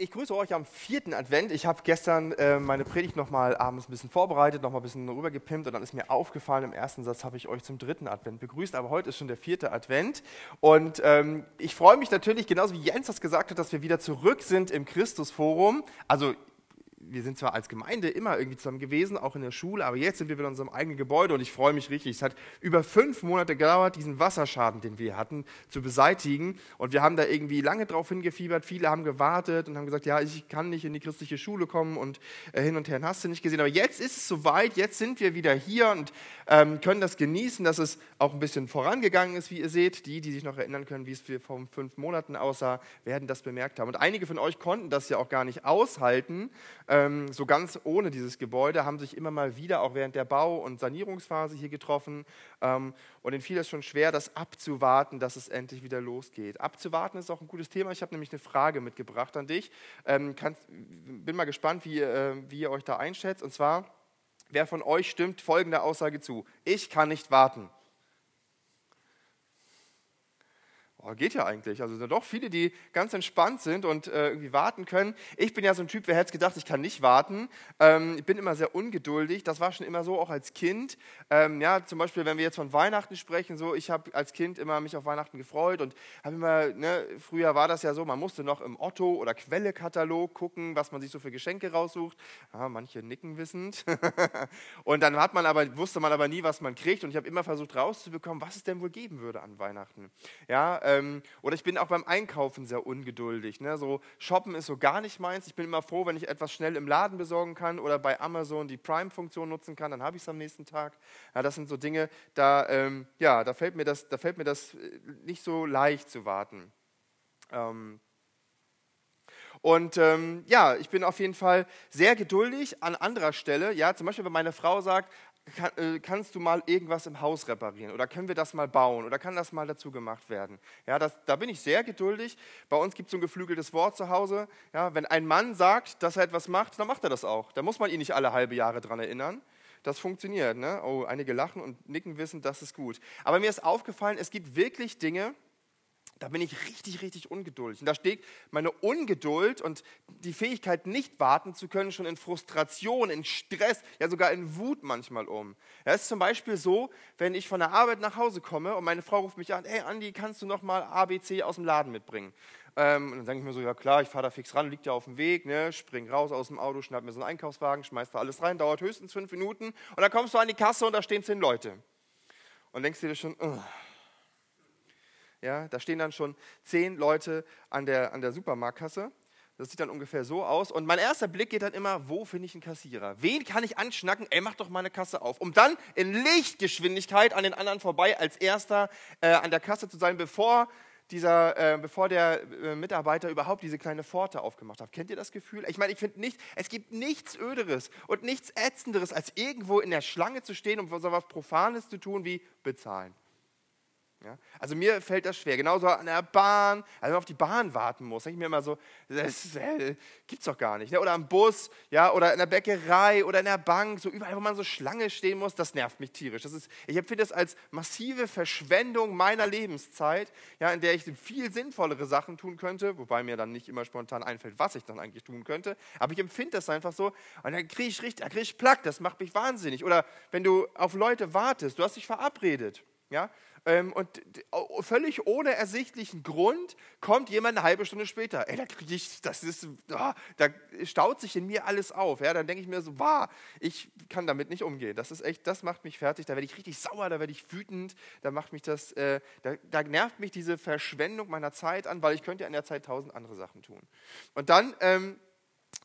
Ich grüße euch am vierten Advent. Ich habe gestern äh, meine Predigt nochmal abends ein bisschen vorbereitet, nochmal ein bisschen rübergepimpt und dann ist mir aufgefallen, im ersten Satz habe ich euch zum dritten Advent begrüßt, aber heute ist schon der vierte Advent. Und ähm, ich freue mich natürlich, genauso wie Jens das gesagt hat, dass wir wieder zurück sind im Christusforum. Also wir sind zwar als Gemeinde immer irgendwie zusammen gewesen, auch in der Schule, aber jetzt sind wir wieder in unserem eigenen Gebäude und ich freue mich richtig. Es hat über fünf Monate gedauert, diesen Wasserschaden, den wir hatten, zu beseitigen. Und wir haben da irgendwie lange drauf hingefiebert. Viele haben gewartet und haben gesagt, ja, ich kann nicht in die christliche Schule kommen und äh, hin und her hast du nicht gesehen. Aber jetzt ist es soweit, jetzt sind wir wieder hier und ähm, können das genießen, dass es auch ein bisschen vorangegangen ist, wie ihr seht. Die, die sich noch erinnern können, wie es vor fünf Monaten aussah, werden das bemerkt haben. Und einige von euch konnten das ja auch gar nicht aushalten. Äh, ähm, so ganz ohne dieses Gebäude, haben sich immer mal wieder auch während der Bau- und Sanierungsphase hier getroffen. Ähm, und ihnen fiel es schon schwer, das abzuwarten, dass es endlich wieder losgeht. Abzuwarten ist auch ein gutes Thema. Ich habe nämlich eine Frage mitgebracht an dich. Ähm, kannst, bin mal gespannt, wie, äh, wie ihr euch da einschätzt. Und zwar, wer von euch stimmt folgende Aussage zu? Ich kann nicht warten. Oh, geht ja eigentlich. Also sind doch viele, die ganz entspannt sind und äh, irgendwie warten können. Ich bin ja so ein Typ, wer hätte gedacht, ich kann nicht warten. Ähm, ich bin immer sehr ungeduldig. Das war schon immer so, auch als Kind. Ähm, ja, zum Beispiel, wenn wir jetzt von Weihnachten sprechen, so, ich habe als Kind immer mich auf Weihnachten gefreut und habe immer, ne, früher war das ja so, man musste noch im Otto- oder Quelle-Katalog gucken, was man sich so für Geschenke raussucht. Ja, manche nicken wissend. und dann hat man aber, wusste man aber nie, was man kriegt. Und ich habe immer versucht rauszubekommen, was es denn wohl geben würde an Weihnachten. Ja, ähm, oder ich bin auch beim Einkaufen sehr ungeduldig. Ne? So Shoppen ist so gar nicht meins. Ich bin immer froh, wenn ich etwas schnell im Laden besorgen kann oder bei Amazon die Prime-Funktion nutzen kann, dann habe ich es am nächsten Tag. Ja, das sind so Dinge, da, ähm, ja, da, fällt mir das, da fällt mir das äh, nicht so leicht zu warten. Ähm, und ähm, ja, ich bin auf jeden Fall sehr geduldig an anderer Stelle. Ja, zum Beispiel, wenn meine Frau sagt, kann, äh, kannst du mal irgendwas im Haus reparieren oder können wir das mal bauen oder kann das mal dazu gemacht werden? Ja, das, da bin ich sehr geduldig. Bei uns gibt es so ein geflügeltes Wort zu Hause. Ja, wenn ein Mann sagt, dass er etwas macht, dann macht er das auch. Da muss man ihn nicht alle halbe Jahre dran erinnern. Das funktioniert. Ne? Oh, einige lachen und nicken wissen, das ist gut. Aber mir ist aufgefallen, es gibt wirklich Dinge, da bin ich richtig, richtig ungeduldig. Und da steht meine Ungeduld und die Fähigkeit, nicht warten zu können, schon in Frustration, in Stress, ja sogar in Wut manchmal um. Es ist zum Beispiel so, wenn ich von der Arbeit nach Hause komme und meine Frau ruft mich an, hey Andi, kannst du noch mal ABC aus dem Laden mitbringen? Ähm, und dann sage ich mir so, ja klar, ich fahre da fix ran, liegt ja auf dem Weg, ne, spring raus aus dem Auto, schnapp mir so einen Einkaufswagen, schmeiß da alles rein, dauert höchstens fünf Minuten und dann kommst du an die Kasse und da stehen zehn Leute. Und denkst dir schon, uh, ja, da stehen dann schon zehn Leute an der, an der Supermarktkasse. Das sieht dann ungefähr so aus. Und mein erster Blick geht dann immer, wo finde ich einen Kassierer? Wen kann ich anschnacken? Ey, mach doch meine Kasse auf. Um dann in Lichtgeschwindigkeit an den anderen vorbei als erster äh, an der Kasse zu sein, bevor, dieser, äh, bevor der äh, Mitarbeiter überhaupt diese kleine Pforte aufgemacht hat. Kennt ihr das Gefühl? Ich meine, ich finde nicht, es gibt nichts Öderes und nichts Ätzenderes, als irgendwo in der Schlange zu stehen und so was Profanes zu tun wie bezahlen. Ja? Also mir fällt das schwer. Genauso an der Bahn, also wenn man auf die Bahn warten muss, denke ich mir immer so, das äh, gibt's doch gar nicht. Ne? Oder am Bus, ja, oder in der Bäckerei oder in der Bank, so überall, wo man so Schlange stehen muss, das nervt mich tierisch. Das ist, ich empfinde das als massive Verschwendung meiner Lebenszeit, ja, in der ich viel sinnvollere Sachen tun könnte, wobei mir dann nicht immer spontan einfällt, was ich dann eigentlich tun könnte. Aber ich empfinde das einfach so und dann kriege ich richtig, da kriege ich Plack, das macht mich wahnsinnig. Oder wenn du auf Leute wartest, du hast dich verabredet, ja, und völlig ohne ersichtlichen Grund kommt jemand eine halbe Stunde später. Ey, da kriege ich, das ist, oh, da staut sich in mir alles auf. Ja, dann denke ich mir so, wow, ich kann damit nicht umgehen. Das ist echt, das macht mich fertig. Da werde ich richtig sauer, da werde ich wütend. Da macht mich das, äh, da, da, nervt mich diese Verschwendung meiner Zeit an, weil ich könnte ja in der Zeit tausend andere Sachen tun. Und dann ähm,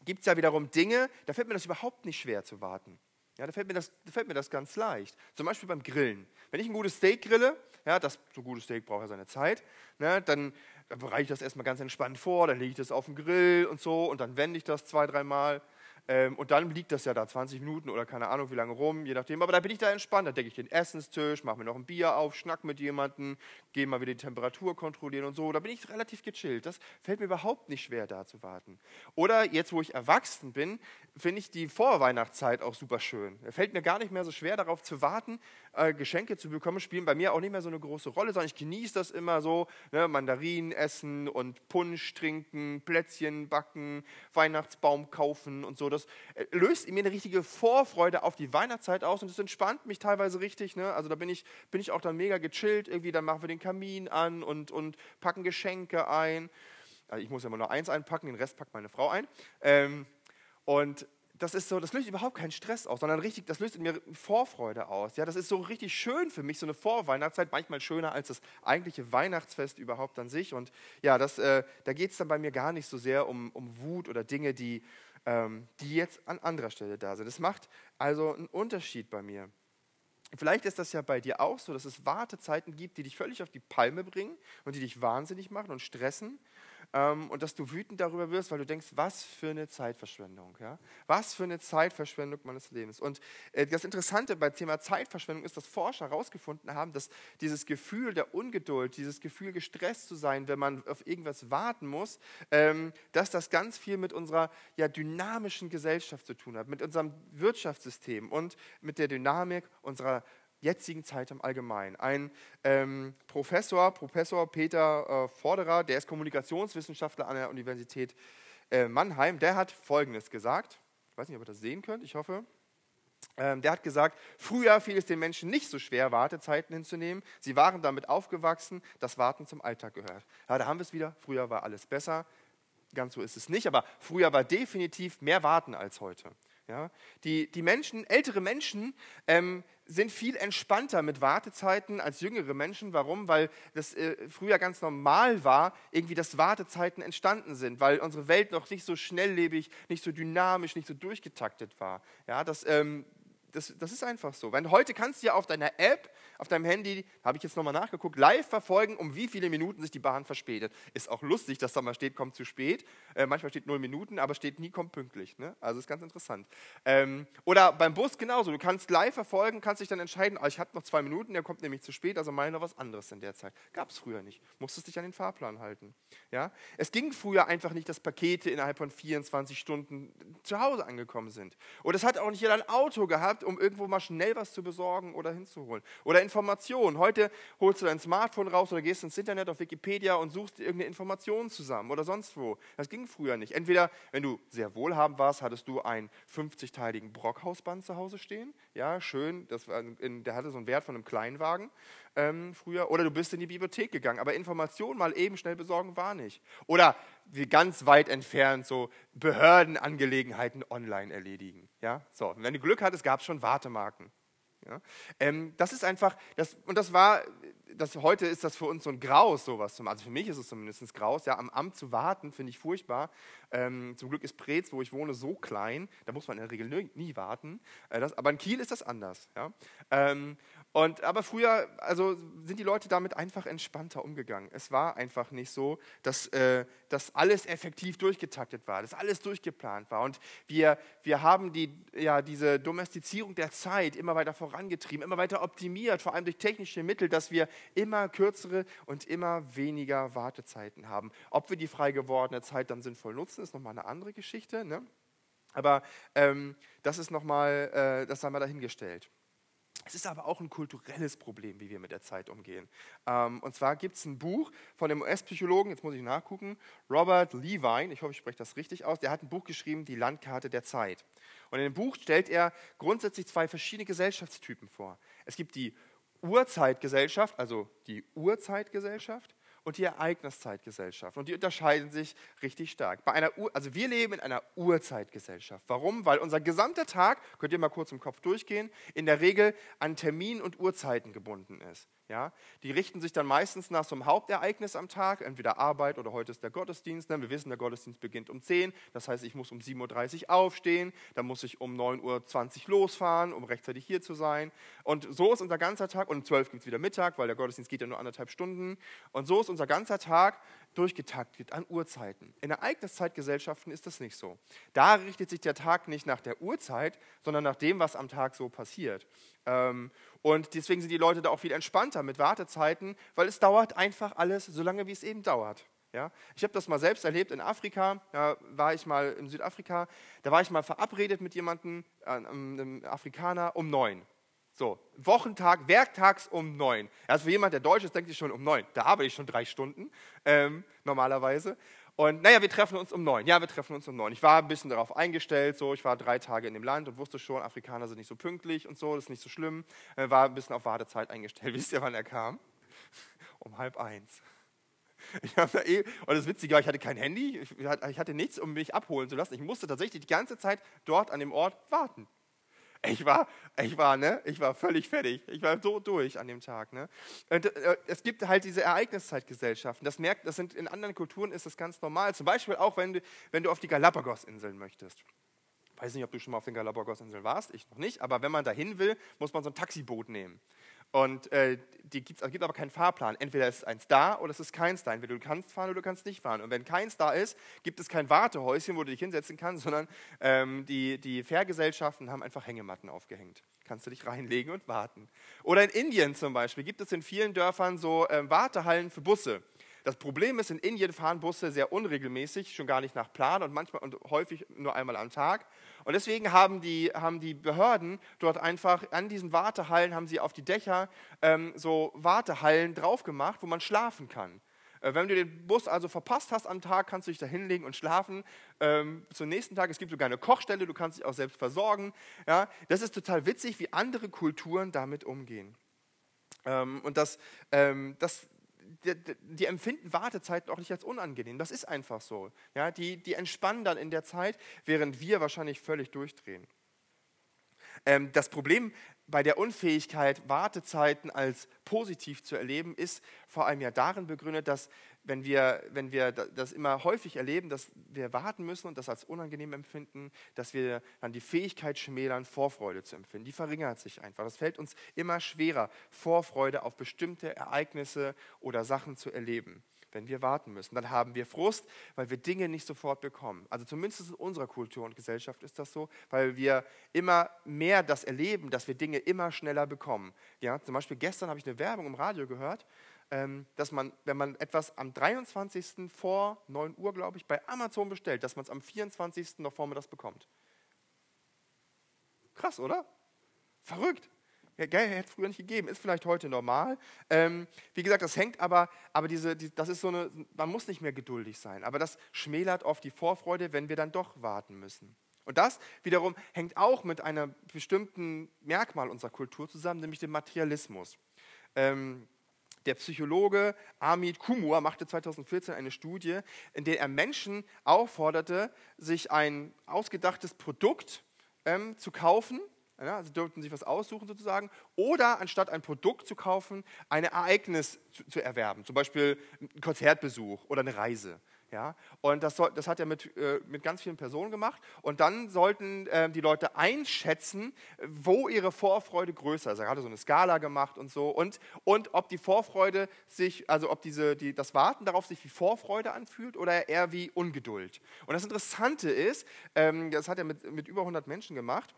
gibt es ja wiederum Dinge, da fällt mir das überhaupt nicht schwer zu warten. Ja, da fällt, mir das, da fällt mir das ganz leicht. Zum Beispiel beim Grillen. Wenn ich ein gutes Steak grille, ja, das, so ein gutes Steak braucht ja seine Zeit, ne, dann, dann bereite ich das erstmal ganz entspannt vor, dann lege ich das auf den Grill und so und dann wende ich das zwei, dreimal. Ähm, und dann liegt das ja da 20 Minuten oder keine Ahnung wie lange rum, je nachdem. Aber da bin ich da entspannt. Da decke ich den Essenstisch, mache mir noch ein Bier auf, schnack mit jemandem, gehe mal wieder die Temperatur kontrollieren und so. Da bin ich relativ gechillt. Das fällt mir überhaupt nicht schwer, da zu warten. Oder jetzt, wo ich erwachsen bin, finde ich die Vorweihnachtszeit auch super schön. Es fällt mir gar nicht mehr so schwer, darauf zu warten, äh, Geschenke zu bekommen. Spielen bei mir auch nicht mehr so eine große Rolle, sondern ich genieße das immer so. Ne? Mandarinen essen und Punsch trinken, Plätzchen backen, Weihnachtsbaum kaufen und so das äh, löst in mir eine richtige Vorfreude auf die Weihnachtszeit aus und es entspannt mich teilweise richtig. Ne? Also da bin ich, bin ich auch dann mega gechillt. Irgendwie, dann machen wir den Kamin an und, und packen Geschenke ein. Also ich muss ja immer nur eins einpacken, den Rest packt meine Frau ein. Ähm, und das ist so, das löst überhaupt keinen Stress aus, sondern richtig, das löst in mir Vorfreude aus. Ja, das ist so richtig schön für mich, so eine Vorweihnachtszeit, manchmal schöner als das eigentliche Weihnachtsfest überhaupt an sich. Und ja, das, äh, da geht es dann bei mir gar nicht so sehr um, um Wut oder Dinge, die, ähm, die jetzt an anderer Stelle da sind. Es macht also einen Unterschied bei mir. Vielleicht ist das ja bei dir auch so, dass es Wartezeiten gibt, die dich völlig auf die Palme bringen und die dich wahnsinnig machen und stressen ähm, und dass du wütend darüber wirst, weil du denkst, was für eine Zeitverschwendung. Ja? Was für eine Zeitverschwendung meines Lebens. Und äh, das Interessante bei Thema Zeitverschwendung ist, dass Forscher herausgefunden haben, dass dieses Gefühl der Ungeduld, dieses Gefühl gestresst zu sein, wenn man auf irgendwas warten muss, ähm, dass das ganz viel mit unserer ja, dynamischen Gesellschaft zu tun hat, mit unserem Wirtschaftssystem und mit der Dynamik unserer jetzigen Zeit im Allgemeinen. Ein ähm, Professor, Professor Peter äh, Vorderer, der ist Kommunikationswissenschaftler an der Universität äh, Mannheim, der hat Folgendes gesagt. Ich weiß nicht, ob ihr das sehen könnt, ich hoffe. Ähm, der hat gesagt, früher fiel es den Menschen nicht so schwer, Wartezeiten hinzunehmen. Sie waren damit aufgewachsen, dass Warten zum Alltag gehört. Ja, da haben wir es wieder. Früher war alles besser. Ganz so ist es nicht, aber früher war definitiv mehr Warten als heute. Ja, die, die Menschen, ältere Menschen, ähm, sind viel entspannter mit Wartezeiten als jüngere Menschen. Warum? Weil das äh, früher ganz normal war, irgendwie, dass Wartezeiten entstanden sind, weil unsere Welt noch nicht so schnelllebig, nicht so dynamisch, nicht so durchgetaktet war. Ja, das, ähm, das, das ist einfach so. Wenn heute kannst du ja auf deiner App auf deinem Handy, habe ich jetzt nochmal nachgeguckt, live verfolgen, um wie viele Minuten sich die Bahn verspätet. Ist auch lustig, dass da mal steht, kommt zu spät. Äh, manchmal steht null Minuten, aber steht nie, kommt pünktlich. Ne? Also ist ganz interessant. Ähm, oder beim Bus genauso. Du kannst live verfolgen, kannst dich dann entscheiden, oh, ich habe noch zwei Minuten, der kommt nämlich zu spät, also meine noch was anderes in der Zeit. Gab es früher nicht. Musstest dich an den Fahrplan halten. Ja? Es ging früher einfach nicht, dass Pakete innerhalb von 24 Stunden zu Hause angekommen sind. Und es hat auch nicht jeder ein Auto gehabt, um irgendwo mal schnell was zu besorgen oder hinzuholen. Oder in Informationen. Heute holst du dein Smartphone raus oder gehst ins Internet auf Wikipedia und suchst irgendeine Information zusammen oder sonst wo. Das ging früher nicht. Entweder, wenn du sehr wohlhabend warst, hattest du einen 50-teiligen Brockhausband zu Hause stehen. Ja, schön. Das war in, der hatte so einen Wert von einem Kleinwagen ähm, früher. Oder du bist in die Bibliothek gegangen. Aber Informationen mal eben schnell besorgen war nicht. Oder wie ganz weit entfernt so Behördenangelegenheiten online erledigen. Ja, so. wenn du Glück hattest, gab es schon Wartemarken. Ja? Ähm, das ist einfach, das, und das war, das, heute ist das für uns so ein Graus, sowas zu machen. Also für mich ist es zumindest Graus, ja, am Amt zu warten, finde ich furchtbar. Ähm, zum Glück ist Preetz, wo ich wohne, so klein, da muss man in der Regel nie, nie warten. Äh, das, aber in Kiel ist das anders. Ja? Ähm, und, aber früher also sind die Leute damit einfach entspannter umgegangen. Es war einfach nicht so, dass, äh, dass alles effektiv durchgetaktet war, dass alles durchgeplant war. Und wir, wir haben die, ja, diese Domestizierung der Zeit immer weiter vorangetrieben, immer weiter optimiert, vor allem durch technische Mittel, dass wir immer kürzere und immer weniger Wartezeiten haben. Ob wir die frei gewordene Zeit dann sinnvoll nutzen, ist nochmal eine andere Geschichte. Ne? Aber ähm, das ist nochmal, äh, das haben wir dahingestellt. Es ist aber auch ein kulturelles Problem, wie wir mit der Zeit umgehen. Ähm, und zwar gibt es ein Buch von dem US-Psychologen, jetzt muss ich nachgucken, Robert Levine, ich hoffe, ich spreche das richtig aus, der hat ein Buch geschrieben, Die Landkarte der Zeit. Und in dem Buch stellt er grundsätzlich zwei verschiedene Gesellschaftstypen vor. Es gibt die Urzeitgesellschaft, also die Urzeitgesellschaft, und die Ereigniszeitgesellschaft. Und die unterscheiden sich richtig stark. Bei einer Ur also wir leben in einer Urzeitgesellschaft. Warum? Weil unser gesamter Tag, könnt ihr mal kurz im Kopf durchgehen, in der Regel an Termin und Uhrzeiten gebunden ist. Ja? Die richten sich dann meistens nach so einem Hauptereignis am Tag, entweder Arbeit oder heute ist der Gottesdienst. Ne? Wir wissen, der Gottesdienst beginnt um 10, das heißt, ich muss um 7.30 Uhr aufstehen, dann muss ich um 9.20 Uhr losfahren, um rechtzeitig hier zu sein. Und so ist unser ganzer Tag, und um 12 Uhr gibt es wieder Mittag, weil der Gottesdienst geht ja nur anderthalb Stunden. Und so ist unser ganzer Tag durchgetaktet an Uhrzeiten. In Ereigniszeitgesellschaften ist das nicht so. Da richtet sich der Tag nicht nach der Uhrzeit, sondern nach dem, was am Tag so passiert. Ähm, und deswegen sind die Leute da auch viel entspannter mit Wartezeiten, weil es dauert einfach alles so lange, wie es eben dauert. Ja? Ich habe das mal selbst erlebt in Afrika, da war ich mal in Südafrika, da war ich mal verabredet mit jemandem, äh, einem Afrikaner, um neun. So, Wochentag, werktags um neun. Also für jemand, der Deutsch ist, denkt sich schon um neun. Da arbeite ich schon drei Stunden ähm, normalerweise. Und naja, wir treffen uns um neun. Ja, wir treffen uns um neun. Ich war ein bisschen darauf eingestellt, so. Ich war drei Tage in dem Land und wusste schon, Afrikaner sind nicht so pünktlich und so, das ist nicht so schlimm. Äh, war ein bisschen auf Wartezeit eingestellt. Wisst ihr, wann er kam? Um halb eins. Ich da eh, und das Witzige war, ich hatte kein Handy, ich hatte nichts, um mich abholen zu lassen. Ich musste tatsächlich die ganze Zeit dort an dem Ort warten. Ich war, ich war, ne, ich war völlig fertig. Ich war so durch an dem Tag. Ne? Und, äh, es gibt halt diese Ereigniszeitgesellschaften. Das merkt, das sind in anderen Kulturen ist das ganz normal. Zum Beispiel auch, wenn du, wenn du auf die Galapagos-Inseln möchtest. Ich weiß nicht, ob du schon mal auf den Galapagos-Inseln warst, ich noch nicht, aber wenn man dahin will, muss man so ein Taxiboot nehmen. Und äh, die gibt's, gibt aber keinen Fahrplan. Entweder ist eins da oder es ist keins da. Entweder du kannst fahren oder du kannst nicht fahren. Und wenn keins da ist, gibt es kein Wartehäuschen, wo du dich hinsetzen kannst, sondern ähm, die, die Fährgesellschaften haben einfach Hängematten aufgehängt. Kannst du dich reinlegen und warten. Oder in Indien zum Beispiel gibt es in vielen Dörfern so äh, Wartehallen für Busse. Das Problem ist, in Indien fahren Busse sehr unregelmäßig, schon gar nicht nach Plan und manchmal und häufig nur einmal am Tag. Und deswegen haben die, haben die Behörden dort einfach an diesen Wartehallen, haben sie auf die Dächer ähm, so Wartehallen drauf gemacht, wo man schlafen kann. Äh, wenn du den Bus also verpasst hast am Tag, kannst du dich da hinlegen und schlafen. Ähm, zum nächsten Tag, es gibt sogar eine Kochstelle, du kannst dich auch selbst versorgen. Ja, das ist total witzig, wie andere Kulturen damit umgehen. Ähm, und das, ähm, das, die, die, empfinden Wartezeiten auch nicht als unangenehm. Das ist einfach so. Ja, die, die entspannen dann in der Zeit, während wir wahrscheinlich völlig durchdrehen. Ähm, das Problem bei der Unfähigkeit, Wartezeiten als positiv zu erleben, ist vor allem ja darin begründet, dass wenn wir, wenn wir das immer häufig erleben, dass wir warten müssen und das als unangenehm empfinden, dass wir dann die Fähigkeit schmälern, Vorfreude zu empfinden. Die verringert sich einfach. Das fällt uns immer schwerer, Vorfreude auf bestimmte Ereignisse oder Sachen zu erleben wenn wir warten müssen. Dann haben wir Frust, weil wir Dinge nicht sofort bekommen. Also zumindest in unserer Kultur und Gesellschaft ist das so, weil wir immer mehr das erleben, dass wir Dinge immer schneller bekommen. Ja, zum Beispiel gestern habe ich eine Werbung im Radio gehört, dass man, wenn man etwas am 23. vor 9 Uhr, glaube ich, bei Amazon bestellt, dass man es am 24. noch vormittags bekommt. Krass, oder? Verrückt. Ja, gell, hätte es früher nicht gegeben, ist vielleicht heute normal. Ähm, wie gesagt, das hängt aber, aber diese, die, das ist so eine, man muss nicht mehr geduldig sein, aber das schmälert oft die Vorfreude, wenn wir dann doch warten müssen. Und das wiederum hängt auch mit einem bestimmten Merkmal unserer Kultur zusammen, nämlich dem Materialismus. Ähm, der Psychologe Amit Kumur machte 2014 eine Studie, in der er Menschen aufforderte, sich ein ausgedachtes Produkt ähm, zu kaufen ja, sie dürften sich was aussuchen sozusagen. Oder anstatt ein Produkt zu kaufen, ein Ereignis zu, zu erwerben. Zum Beispiel ein Konzertbesuch oder eine Reise. Ja, und das, soll, das hat er mit, äh, mit ganz vielen Personen gemacht. Und dann sollten äh, die Leute einschätzen, wo ihre Vorfreude größer ist. Er hatte so eine Skala gemacht und so. Und, und ob die Vorfreude sich, also ob diese, die, das Warten darauf sich wie Vorfreude anfühlt oder eher wie Ungeduld. Und das Interessante ist, ähm, das hat er mit, mit über 100 Menschen gemacht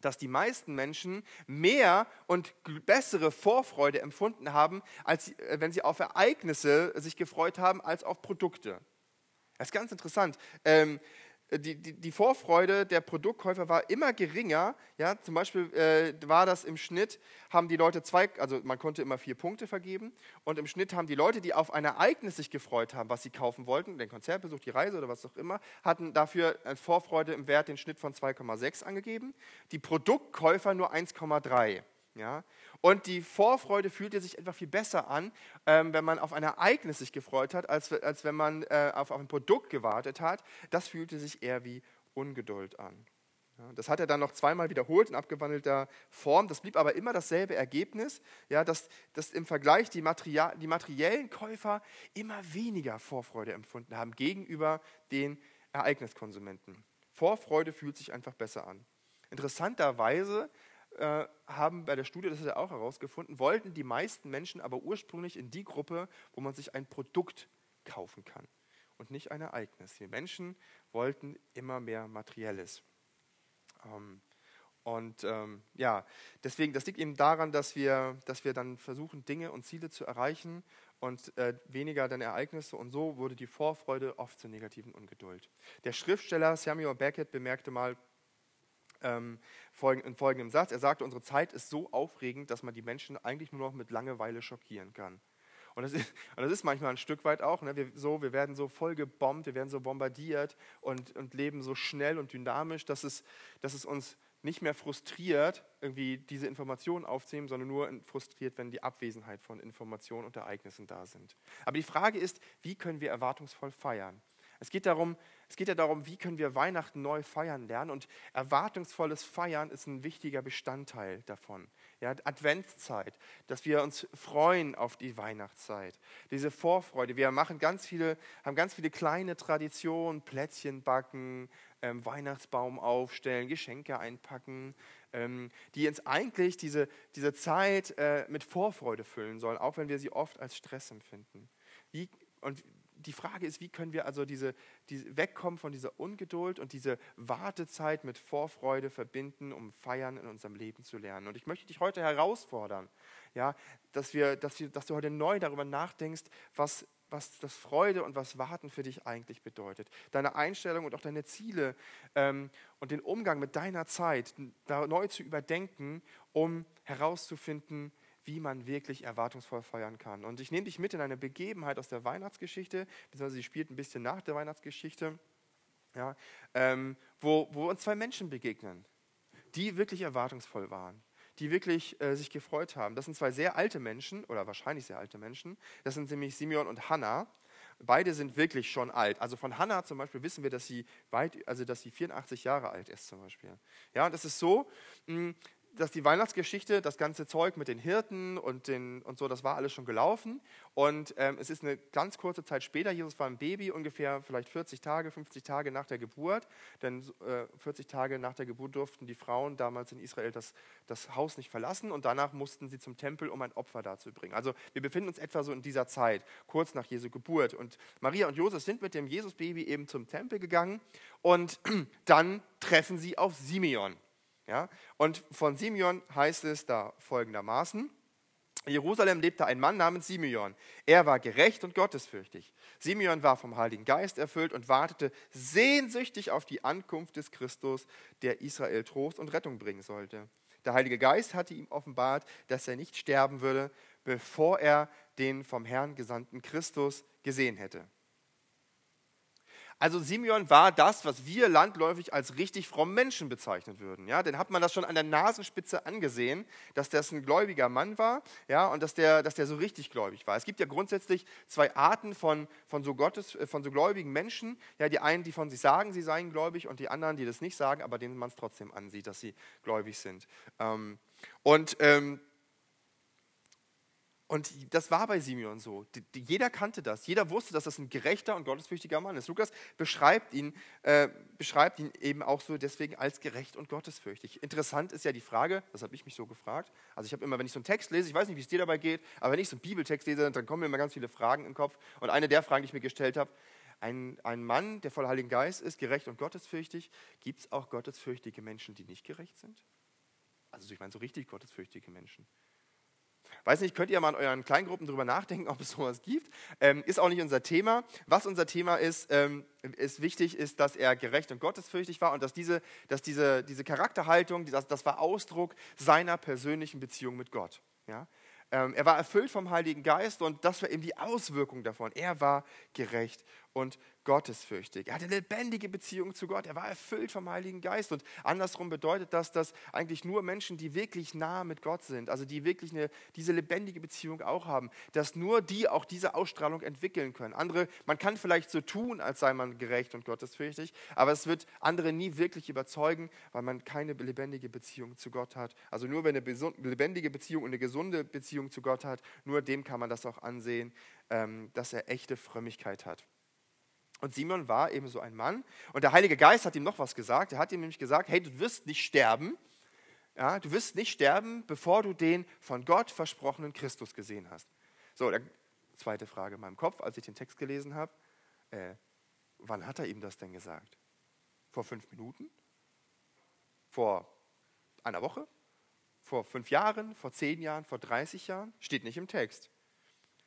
dass die meisten Menschen mehr und bessere Vorfreude empfunden haben, als äh, wenn sie auf Ereignisse sich gefreut haben, als auf Produkte. Das ist ganz interessant. Ähm, die, die, die, Vorfreude der Produktkäufer war immer geringer. Ja, zum Beispiel äh, war das im Schnitt, haben die Leute zwei, also man konnte immer vier Punkte vergeben. Und im Schnitt haben die Leute, die auf ein Ereignis sich gefreut haben, was sie kaufen wollten, den Konzertbesuch, die Reise oder was auch immer, hatten dafür Vorfreude im Wert den Schnitt von 2,6 angegeben. Die Produktkäufer nur 1,3. Ja? Und die Vorfreude fühlte sich einfach viel besser an, ähm, wenn man auf ein Ereignis sich gefreut hat, als, als wenn man äh, auf, auf ein Produkt gewartet hat. Das fühlte sich eher wie Ungeduld an. Ja, das hat er dann noch zweimal wiederholt in abgewandelter Form. Das blieb aber immer dasselbe Ergebnis, ja, dass, dass im Vergleich die, Material, die materiellen Käufer immer weniger Vorfreude empfunden haben gegenüber den Ereigniskonsumenten. Vorfreude fühlt sich einfach besser an. Interessanterweise äh, haben bei der Studie, das hat er auch herausgefunden, wollten die meisten Menschen aber ursprünglich in die Gruppe, wo man sich ein Produkt kaufen kann und nicht ein Ereignis. Die Menschen wollten immer mehr Materielles. Ähm, und ähm, ja, deswegen, das liegt eben daran, dass wir, dass wir dann versuchen, Dinge und Ziele zu erreichen und äh, weniger dann Ereignisse. Und so wurde die Vorfreude oft zur negativen Ungeduld. Der Schriftsteller Samuel Beckett bemerkte mal ähm, in folgendem Satz, er sagte, unsere Zeit ist so aufregend, dass man die Menschen eigentlich nur noch mit Langeweile schockieren kann. Und das ist, und das ist manchmal ein Stück weit auch. Ne? Wir, so, wir werden so voll gebombt, wir werden so bombardiert und, und leben so schnell und dynamisch, dass es, dass es uns nicht mehr frustriert, irgendwie diese Informationen aufzunehmen, sondern nur frustriert, wenn die Abwesenheit von Informationen und Ereignissen da sind. Aber die Frage ist, wie können wir erwartungsvoll feiern? Es geht, darum, es geht ja darum, wie können wir Weihnachten neu feiern lernen. Und erwartungsvolles Feiern ist ein wichtiger Bestandteil davon. Ja, Adventszeit, dass wir uns freuen auf die Weihnachtszeit. Diese Vorfreude. Wir machen ganz viele, haben ganz viele kleine Traditionen, Plätzchen backen, ähm, Weihnachtsbaum aufstellen, Geschenke einpacken, ähm, die uns eigentlich diese, diese Zeit äh, mit Vorfreude füllen sollen, auch wenn wir sie oft als Stress empfinden. Wie, und die Frage ist, wie können wir also diese, diese, wegkommen von dieser Ungeduld und diese Wartezeit mit Vorfreude verbinden, um Feiern in unserem Leben zu lernen. Und ich möchte dich heute herausfordern, ja, dass, wir, dass, wir, dass du heute neu darüber nachdenkst, was, was das Freude und was Warten für dich eigentlich bedeutet. Deine Einstellung und auch deine Ziele ähm, und den Umgang mit deiner Zeit da neu zu überdenken, um herauszufinden, wie man wirklich erwartungsvoll feiern kann. Und ich nehme dich mit in eine Begebenheit aus der Weihnachtsgeschichte, beziehungsweise sie spielt ein bisschen nach der Weihnachtsgeschichte, ja, ähm, wo, wo uns zwei Menschen begegnen, die wirklich erwartungsvoll waren, die wirklich äh, sich gefreut haben. Das sind zwei sehr alte Menschen, oder wahrscheinlich sehr alte Menschen. Das sind nämlich Simeon und Hannah. Beide sind wirklich schon alt. Also von Hannah zum Beispiel wissen wir, dass sie weit, also dass sie 84 Jahre alt ist zum Beispiel. Ja, und das ist so, mh, dass die Weihnachtsgeschichte, das ganze Zeug mit den Hirten und, den, und so, das war alles schon gelaufen. Und ähm, es ist eine ganz kurze Zeit später, Jesus war ein Baby, ungefähr vielleicht 40 Tage, 50 Tage nach der Geburt. Denn äh, 40 Tage nach der Geburt durften die Frauen damals in Israel das, das Haus nicht verlassen und danach mussten sie zum Tempel, um ein Opfer darzubringen. Also wir befinden uns etwa so in dieser Zeit, kurz nach Jesu Geburt. Und Maria und Josef sind mit dem Jesusbaby eben zum Tempel gegangen und dann treffen sie auf Simeon. Ja? Und von Simeon heißt es da folgendermaßen, in Jerusalem lebte ein Mann namens Simeon. Er war gerecht und gottesfürchtig. Simeon war vom Heiligen Geist erfüllt und wartete sehnsüchtig auf die Ankunft des Christus, der Israel Trost und Rettung bringen sollte. Der Heilige Geist hatte ihm offenbart, dass er nicht sterben würde, bevor er den vom Herrn gesandten Christus gesehen hätte. Also Simeon war das, was wir landläufig als richtig fromm Menschen bezeichnen würden. Ja, denn hat man das schon an der Nasenspitze angesehen, dass das ein gläubiger Mann war ja, und dass der, dass der so richtig gläubig war. Es gibt ja grundsätzlich zwei Arten von, von, so, Gottes, äh, von so gläubigen Menschen. Ja, die einen, die von sich sagen, sie seien gläubig und die anderen, die das nicht sagen, aber denen man es trotzdem ansieht, dass sie gläubig sind. Ähm, und ähm, und das war bei Simeon so. Jeder kannte das. Jeder wusste, dass das ein gerechter und gottesfürchtiger Mann ist. Lukas beschreibt ihn, äh, beschreibt ihn eben auch so deswegen als gerecht und gottesfürchtig. Interessant ist ja die Frage, das habe ich mich so gefragt. Also ich habe immer, wenn ich so einen Text lese, ich weiß nicht, wie es dir dabei geht, aber wenn ich so einen Bibeltext lese, dann kommen mir immer ganz viele Fragen im Kopf. Und eine der Fragen, die ich mir gestellt habe, ein, ein Mann, der voll Heiligen Geist ist, gerecht und gottesfürchtig, gibt es auch gottesfürchtige Menschen, die nicht gerecht sind? Also ich meine so richtig gottesfürchtige Menschen. Weiß nicht, könnt ihr mal in euren Kleingruppen darüber nachdenken, ob es sowas gibt. Ähm, ist auch nicht unser Thema. Was unser Thema ist, ähm, ist wichtig, ist, dass er gerecht und gottesfürchtig war und dass diese, dass diese, diese Charakterhaltung, das, das war Ausdruck seiner persönlichen Beziehung mit Gott. Ja? Ähm, er war erfüllt vom Heiligen Geist und das war eben die Auswirkung davon. Er war gerecht und gottesfürchtig. Er hatte eine lebendige Beziehung zu Gott. Er war erfüllt vom Heiligen Geist. Und andersrum bedeutet das, dass eigentlich nur Menschen, die wirklich nah mit Gott sind, also die wirklich eine, diese lebendige Beziehung auch haben, dass nur die auch diese Ausstrahlung entwickeln können. Andere, man kann vielleicht so tun, als sei man gerecht und gottesfürchtig, aber es wird andere nie wirklich überzeugen, weil man keine lebendige Beziehung zu Gott hat. Also nur wenn eine lebendige Beziehung und eine gesunde Beziehung zu Gott hat, nur dem kann man das auch ansehen, ähm, dass er echte Frömmigkeit hat. Und Simon war eben so ein Mann. Und der Heilige Geist hat ihm noch was gesagt. Er hat ihm nämlich gesagt, hey, du wirst nicht sterben. Ja, du wirst nicht sterben, bevor du den von Gott versprochenen Christus gesehen hast. So, Zweite Frage in meinem Kopf, als ich den Text gelesen habe. Äh, wann hat er ihm das denn gesagt? Vor fünf Minuten? Vor einer Woche? Vor fünf Jahren? Vor zehn Jahren? Vor 30 Jahren? Steht nicht im Text.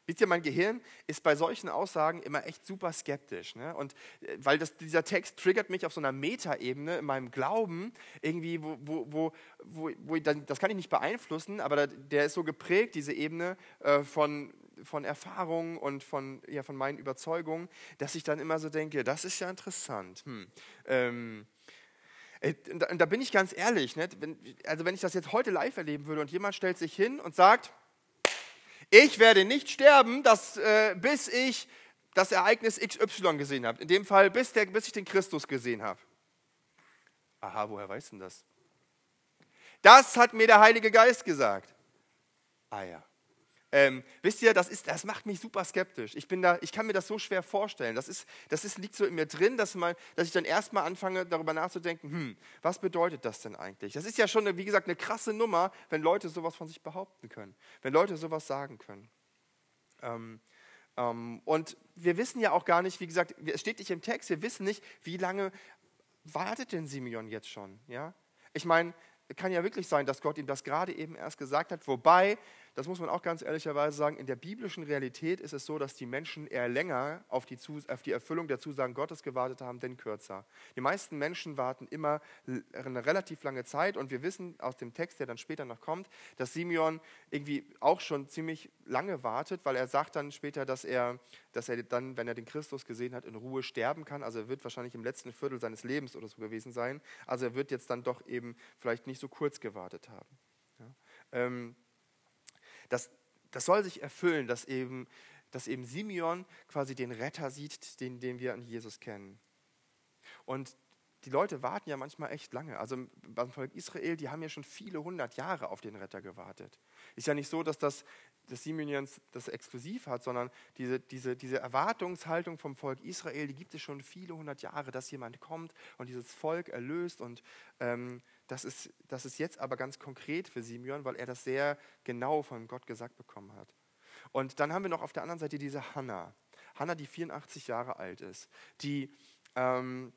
Wisst ihr, mein Gehirn ist bei solchen Aussagen immer echt super skeptisch. Ne? Und äh, weil das, dieser Text triggert mich auf so einer Metaebene in meinem Glauben, irgendwie, wo, wo, wo, wo, wo das kann ich nicht beeinflussen, aber der ist so geprägt, diese Ebene äh, von, von Erfahrungen und von, ja, von meinen Überzeugungen, dass ich dann immer so denke, das ist ja interessant. Hm. Ähm, äh, da bin ich ganz ehrlich, ne? also wenn ich das jetzt heute live erleben würde und jemand stellt sich hin und sagt, ich werde nicht sterben, dass, äh, bis ich das Ereignis XY gesehen habe. In dem Fall, bis, der, bis ich den Christus gesehen habe. Aha, woher weißt du das? Das hat mir der Heilige Geist gesagt. Ah ja. Ähm, wisst ihr, das, ist, das macht mich super skeptisch. Ich, bin da, ich kann mir das so schwer vorstellen. Das, ist, das ist, liegt so in mir drin, dass, man, dass ich dann erstmal anfange, darüber nachzudenken, hm, was bedeutet das denn eigentlich? Das ist ja schon, wie gesagt, eine krasse Nummer, wenn Leute sowas von sich behaupten können, wenn Leute sowas sagen können. Ähm, ähm, und wir wissen ja auch gar nicht, wie gesagt, es steht nicht im Text, wir wissen nicht, wie lange wartet denn Simeon jetzt schon? Ja? Ich meine, kann ja wirklich sein, dass Gott ihm das gerade eben erst gesagt hat, wobei das muss man auch ganz ehrlicherweise sagen, in der biblischen Realität ist es so, dass die Menschen eher länger auf die, auf die Erfüllung der Zusagen Gottes gewartet haben, denn kürzer. Die meisten Menschen warten immer eine relativ lange Zeit und wir wissen aus dem Text, der dann später noch kommt, dass Simeon irgendwie auch schon ziemlich lange wartet, weil er sagt dann später, dass er, dass er dann, wenn er den Christus gesehen hat, in Ruhe sterben kann. Also er wird wahrscheinlich im letzten Viertel seines Lebens oder so gewesen sein. Also er wird jetzt dann doch eben vielleicht nicht so kurz gewartet haben. Ja. Ähm, das, das soll sich erfüllen, dass eben, dass eben Simeon quasi den Retter sieht, den, den wir an Jesus kennen. Und die Leute warten ja manchmal echt lange. Also beim Volk Israel, die haben ja schon viele hundert Jahre auf den Retter gewartet. Ist ja nicht so, dass das dass Simeon das exklusiv hat, sondern diese, diese, diese Erwartungshaltung vom Volk Israel, die gibt es schon viele hundert Jahre, dass jemand kommt und dieses Volk erlöst und ähm, das ist, das ist jetzt aber ganz konkret für Simeon, weil er das sehr genau von Gott gesagt bekommen hat. Und dann haben wir noch auf der anderen Seite diese Hannah. Hannah, die 84 Jahre alt ist, die, ähm,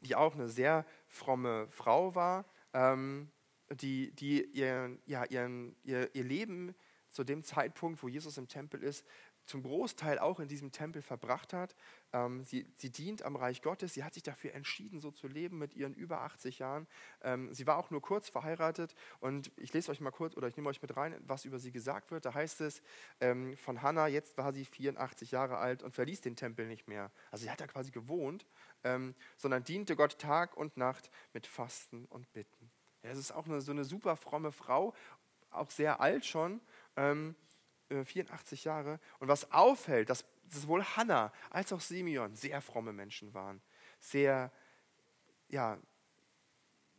die auch eine sehr fromme Frau war, ähm, die, die ihr, ja, ihren, ihr, ihr Leben zu dem Zeitpunkt, wo Jesus im Tempel ist, zum Großteil auch in diesem Tempel verbracht hat. Ähm, sie, sie, dient am Reich Gottes. Sie hat sich dafür entschieden, so zu leben mit ihren über 80 Jahren. Ähm, sie war auch nur kurz verheiratet. Und ich lese euch mal kurz oder ich nehme euch mit rein, was über sie gesagt wird. Da heißt es ähm, von Hannah, jetzt war sie 84 Jahre alt und verließ den Tempel nicht mehr. Also sie hat da quasi gewohnt, ähm, sondern diente Gott Tag und Nacht mit Fasten und Bitten. Ja, ist auch eine, so eine super fromme Frau, auch sehr alt schon. 84 äh, Jahre. Und was auffällt, dass sowohl Hannah als auch Simeon sehr fromme Menschen waren. Sehr, ja,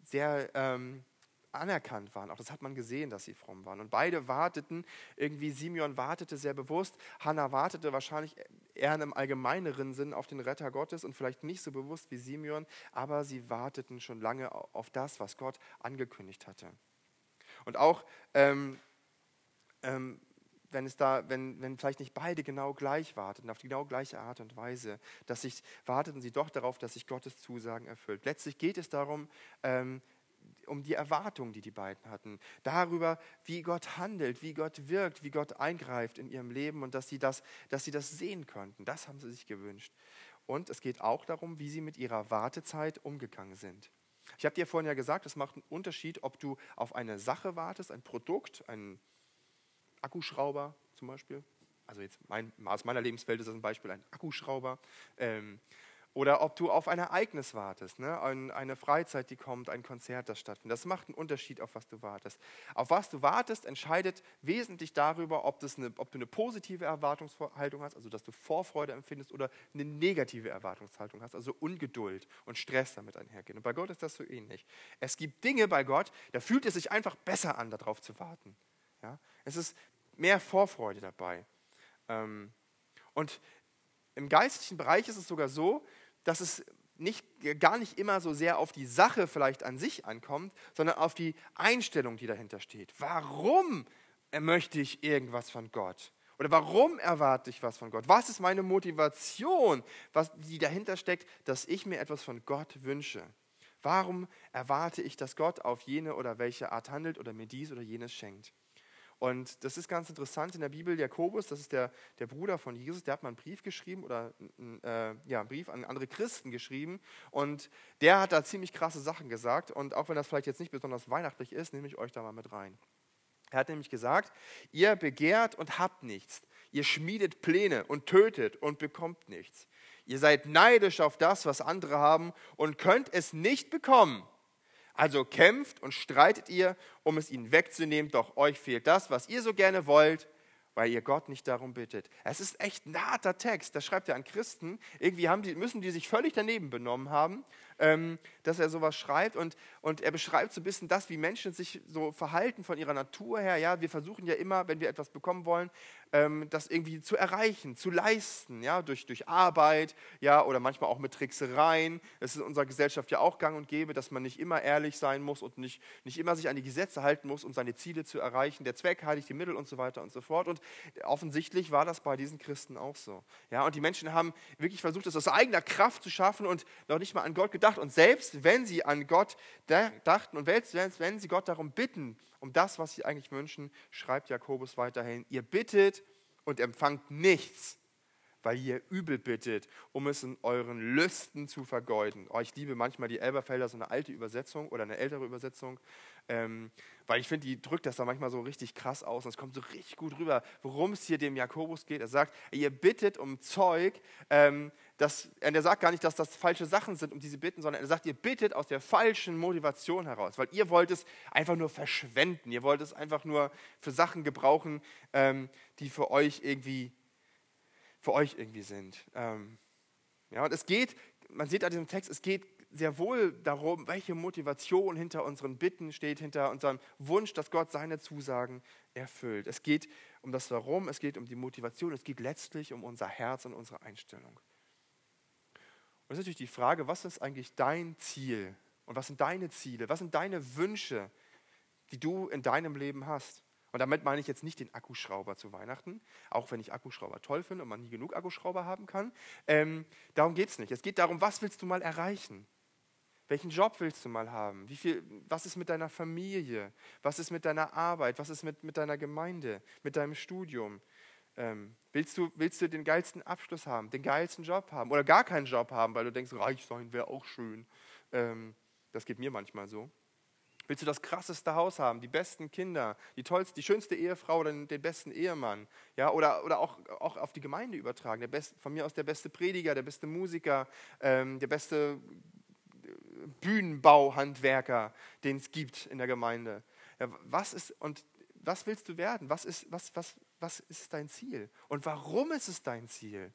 sehr ähm, anerkannt waren. Auch das hat man gesehen, dass sie fromm waren. Und beide warteten, irgendwie Simeon wartete sehr bewusst, Hannah wartete wahrscheinlich eher in einem allgemeineren Sinn auf den Retter Gottes und vielleicht nicht so bewusst wie Simeon, aber sie warteten schon lange auf das, was Gott angekündigt hatte. Und auch ähm, ähm, wenn es da, wenn, wenn vielleicht nicht beide genau gleich warteten, auf die genau gleiche Art und Weise, dass sich, warteten sie doch darauf, dass sich Gottes Zusagen erfüllt. Letztlich geht es darum, ähm, um die Erwartungen, die die beiden hatten, darüber, wie Gott handelt, wie Gott wirkt, wie Gott eingreift in ihrem Leben und dass sie das, dass sie das sehen könnten. Das haben sie sich gewünscht. Und es geht auch darum, wie sie mit ihrer Wartezeit umgegangen sind. Ich habe dir vorhin ja gesagt, es macht einen Unterschied, ob du auf eine Sache wartest, ein Produkt, ein Akkuschrauber zum Beispiel. Also jetzt mein, aus meiner Lebenswelt ist das ein Beispiel ein Akkuschrauber. Ähm, oder ob du auf ein Ereignis wartest, ne? eine Freizeit, die kommt, ein Konzert, das stattfindet. Das macht einen Unterschied, auf was du wartest. Auf was du wartest, entscheidet wesentlich darüber, ob, das eine, ob du eine positive Erwartungshaltung hast, also dass du Vorfreude empfindest, oder eine negative Erwartungshaltung hast, also Ungeduld und Stress damit einhergehen. Und bei Gott ist das so ähnlich. Es gibt Dinge bei Gott, da fühlt es sich einfach besser an, darauf zu warten. Ja? Es ist mehr Vorfreude dabei. Ähm, und im geistlichen Bereich ist es sogar so, dass es nicht, gar nicht immer so sehr auf die Sache vielleicht an sich ankommt, sondern auf die Einstellung, die dahinter steht. Warum möchte ich irgendwas von Gott? Oder warum erwarte ich was von Gott? Was ist meine Motivation, was, die dahinter steckt, dass ich mir etwas von Gott wünsche? Warum erwarte ich, dass Gott auf jene oder welche Art handelt oder mir dies oder jenes schenkt? Und das ist ganz interessant in der Bibel. Jakobus, das ist der, der Bruder von Jesus, der hat mal einen Brief geschrieben oder äh, ja, einen Brief an andere Christen geschrieben. Und der hat da ziemlich krasse Sachen gesagt. Und auch wenn das vielleicht jetzt nicht besonders weihnachtlich ist, nehme ich euch da mal mit rein. Er hat nämlich gesagt, ihr begehrt und habt nichts. Ihr schmiedet Pläne und tötet und bekommt nichts. Ihr seid neidisch auf das, was andere haben und könnt es nicht bekommen. Also kämpft und streitet ihr, um es ihnen wegzunehmen, doch euch fehlt das, was ihr so gerne wollt, weil ihr Gott nicht darum bittet. Es ist echt ein harter Text, das schreibt er an Christen. Irgendwie die, müssen die sich völlig daneben benommen haben, ähm, dass er sowas schreibt. Und, und er beschreibt so ein bisschen das, wie Menschen sich so verhalten von ihrer Natur her. Ja, wir versuchen ja immer, wenn wir etwas bekommen wollen, ähm, das irgendwie zu erreichen, zu leisten, ja, durch, durch Arbeit, ja, oder manchmal auch mit Tricksereien. Es ist in unserer Gesellschaft ja auch gang und gäbe, dass man nicht immer ehrlich sein muss und nicht, nicht immer sich an die Gesetze halten muss, um seine Ziele zu erreichen. Der Zweck heiligt die Mittel und so weiter und so fort. Und offensichtlich war das bei diesen Christen auch so. Ja, und die Menschen haben wirklich versucht, das aus eigener Kraft zu schaffen und noch nicht mal an Gott gedacht. Und selbst wenn sie an Gott dachten und selbst wenn sie Gott darum bitten, um das, was sie eigentlich wünschen, schreibt Jakobus weiterhin, ihr bittet und empfangt nichts, weil ihr übel bittet, um es in euren Lüsten zu vergeuden. Oh, ich liebe manchmal die Elberfelder, so eine alte Übersetzung oder eine ältere Übersetzung, ähm, weil ich finde, die drückt das da manchmal so richtig krass aus und es kommt so richtig gut rüber, worum es hier dem Jakobus geht. Er sagt, ihr bittet um Zeug, ähm, das, er sagt gar nicht, dass das falsche Sachen sind, um die sie bitten, sondern er sagt, ihr bittet aus der falschen Motivation heraus, weil ihr wollt es einfach nur verschwenden, ihr wollt es einfach nur für Sachen gebrauchen, ähm, die für euch irgendwie, für euch irgendwie sind. Ähm, ja, und es geht, man sieht an diesem Text, es geht sehr wohl darum, welche Motivation hinter unseren Bitten steht, hinter unserem Wunsch, dass Gott seine Zusagen erfüllt. Es geht um das Warum, es geht um die Motivation, es geht letztlich um unser Herz und unsere Einstellung. Und das ist natürlich die Frage, was ist eigentlich dein Ziel? Und was sind deine Ziele? Was sind deine Wünsche, die du in deinem Leben hast? Und damit meine ich jetzt nicht den Akkuschrauber zu Weihnachten, auch wenn ich Akkuschrauber toll finde und man nie genug Akkuschrauber haben kann. Ähm, darum geht es nicht. Es geht darum, was willst du mal erreichen? Welchen Job willst du mal haben? Wie viel, was ist mit deiner Familie? Was ist mit deiner Arbeit? Was ist mit, mit deiner Gemeinde? Mit deinem Studium? Ähm, willst, du, willst du den geilsten Abschluss haben, den geilsten Job haben oder gar keinen Job haben, weil du denkst, reich sein wäre auch schön. Ähm, das geht mir manchmal so. Willst du das krasseste Haus haben, die besten Kinder, die tollste, die schönste Ehefrau oder den, den besten Ehemann? Ja, oder oder auch, auch auf die Gemeinde übertragen. Der best, von mir aus der beste Prediger, der beste Musiker, ähm, der beste Bühnenbauhandwerker, den es gibt in der Gemeinde. Ja, was ist, und was willst du werden? Was ist, was, was, was ist dein Ziel? Und warum ist es dein Ziel?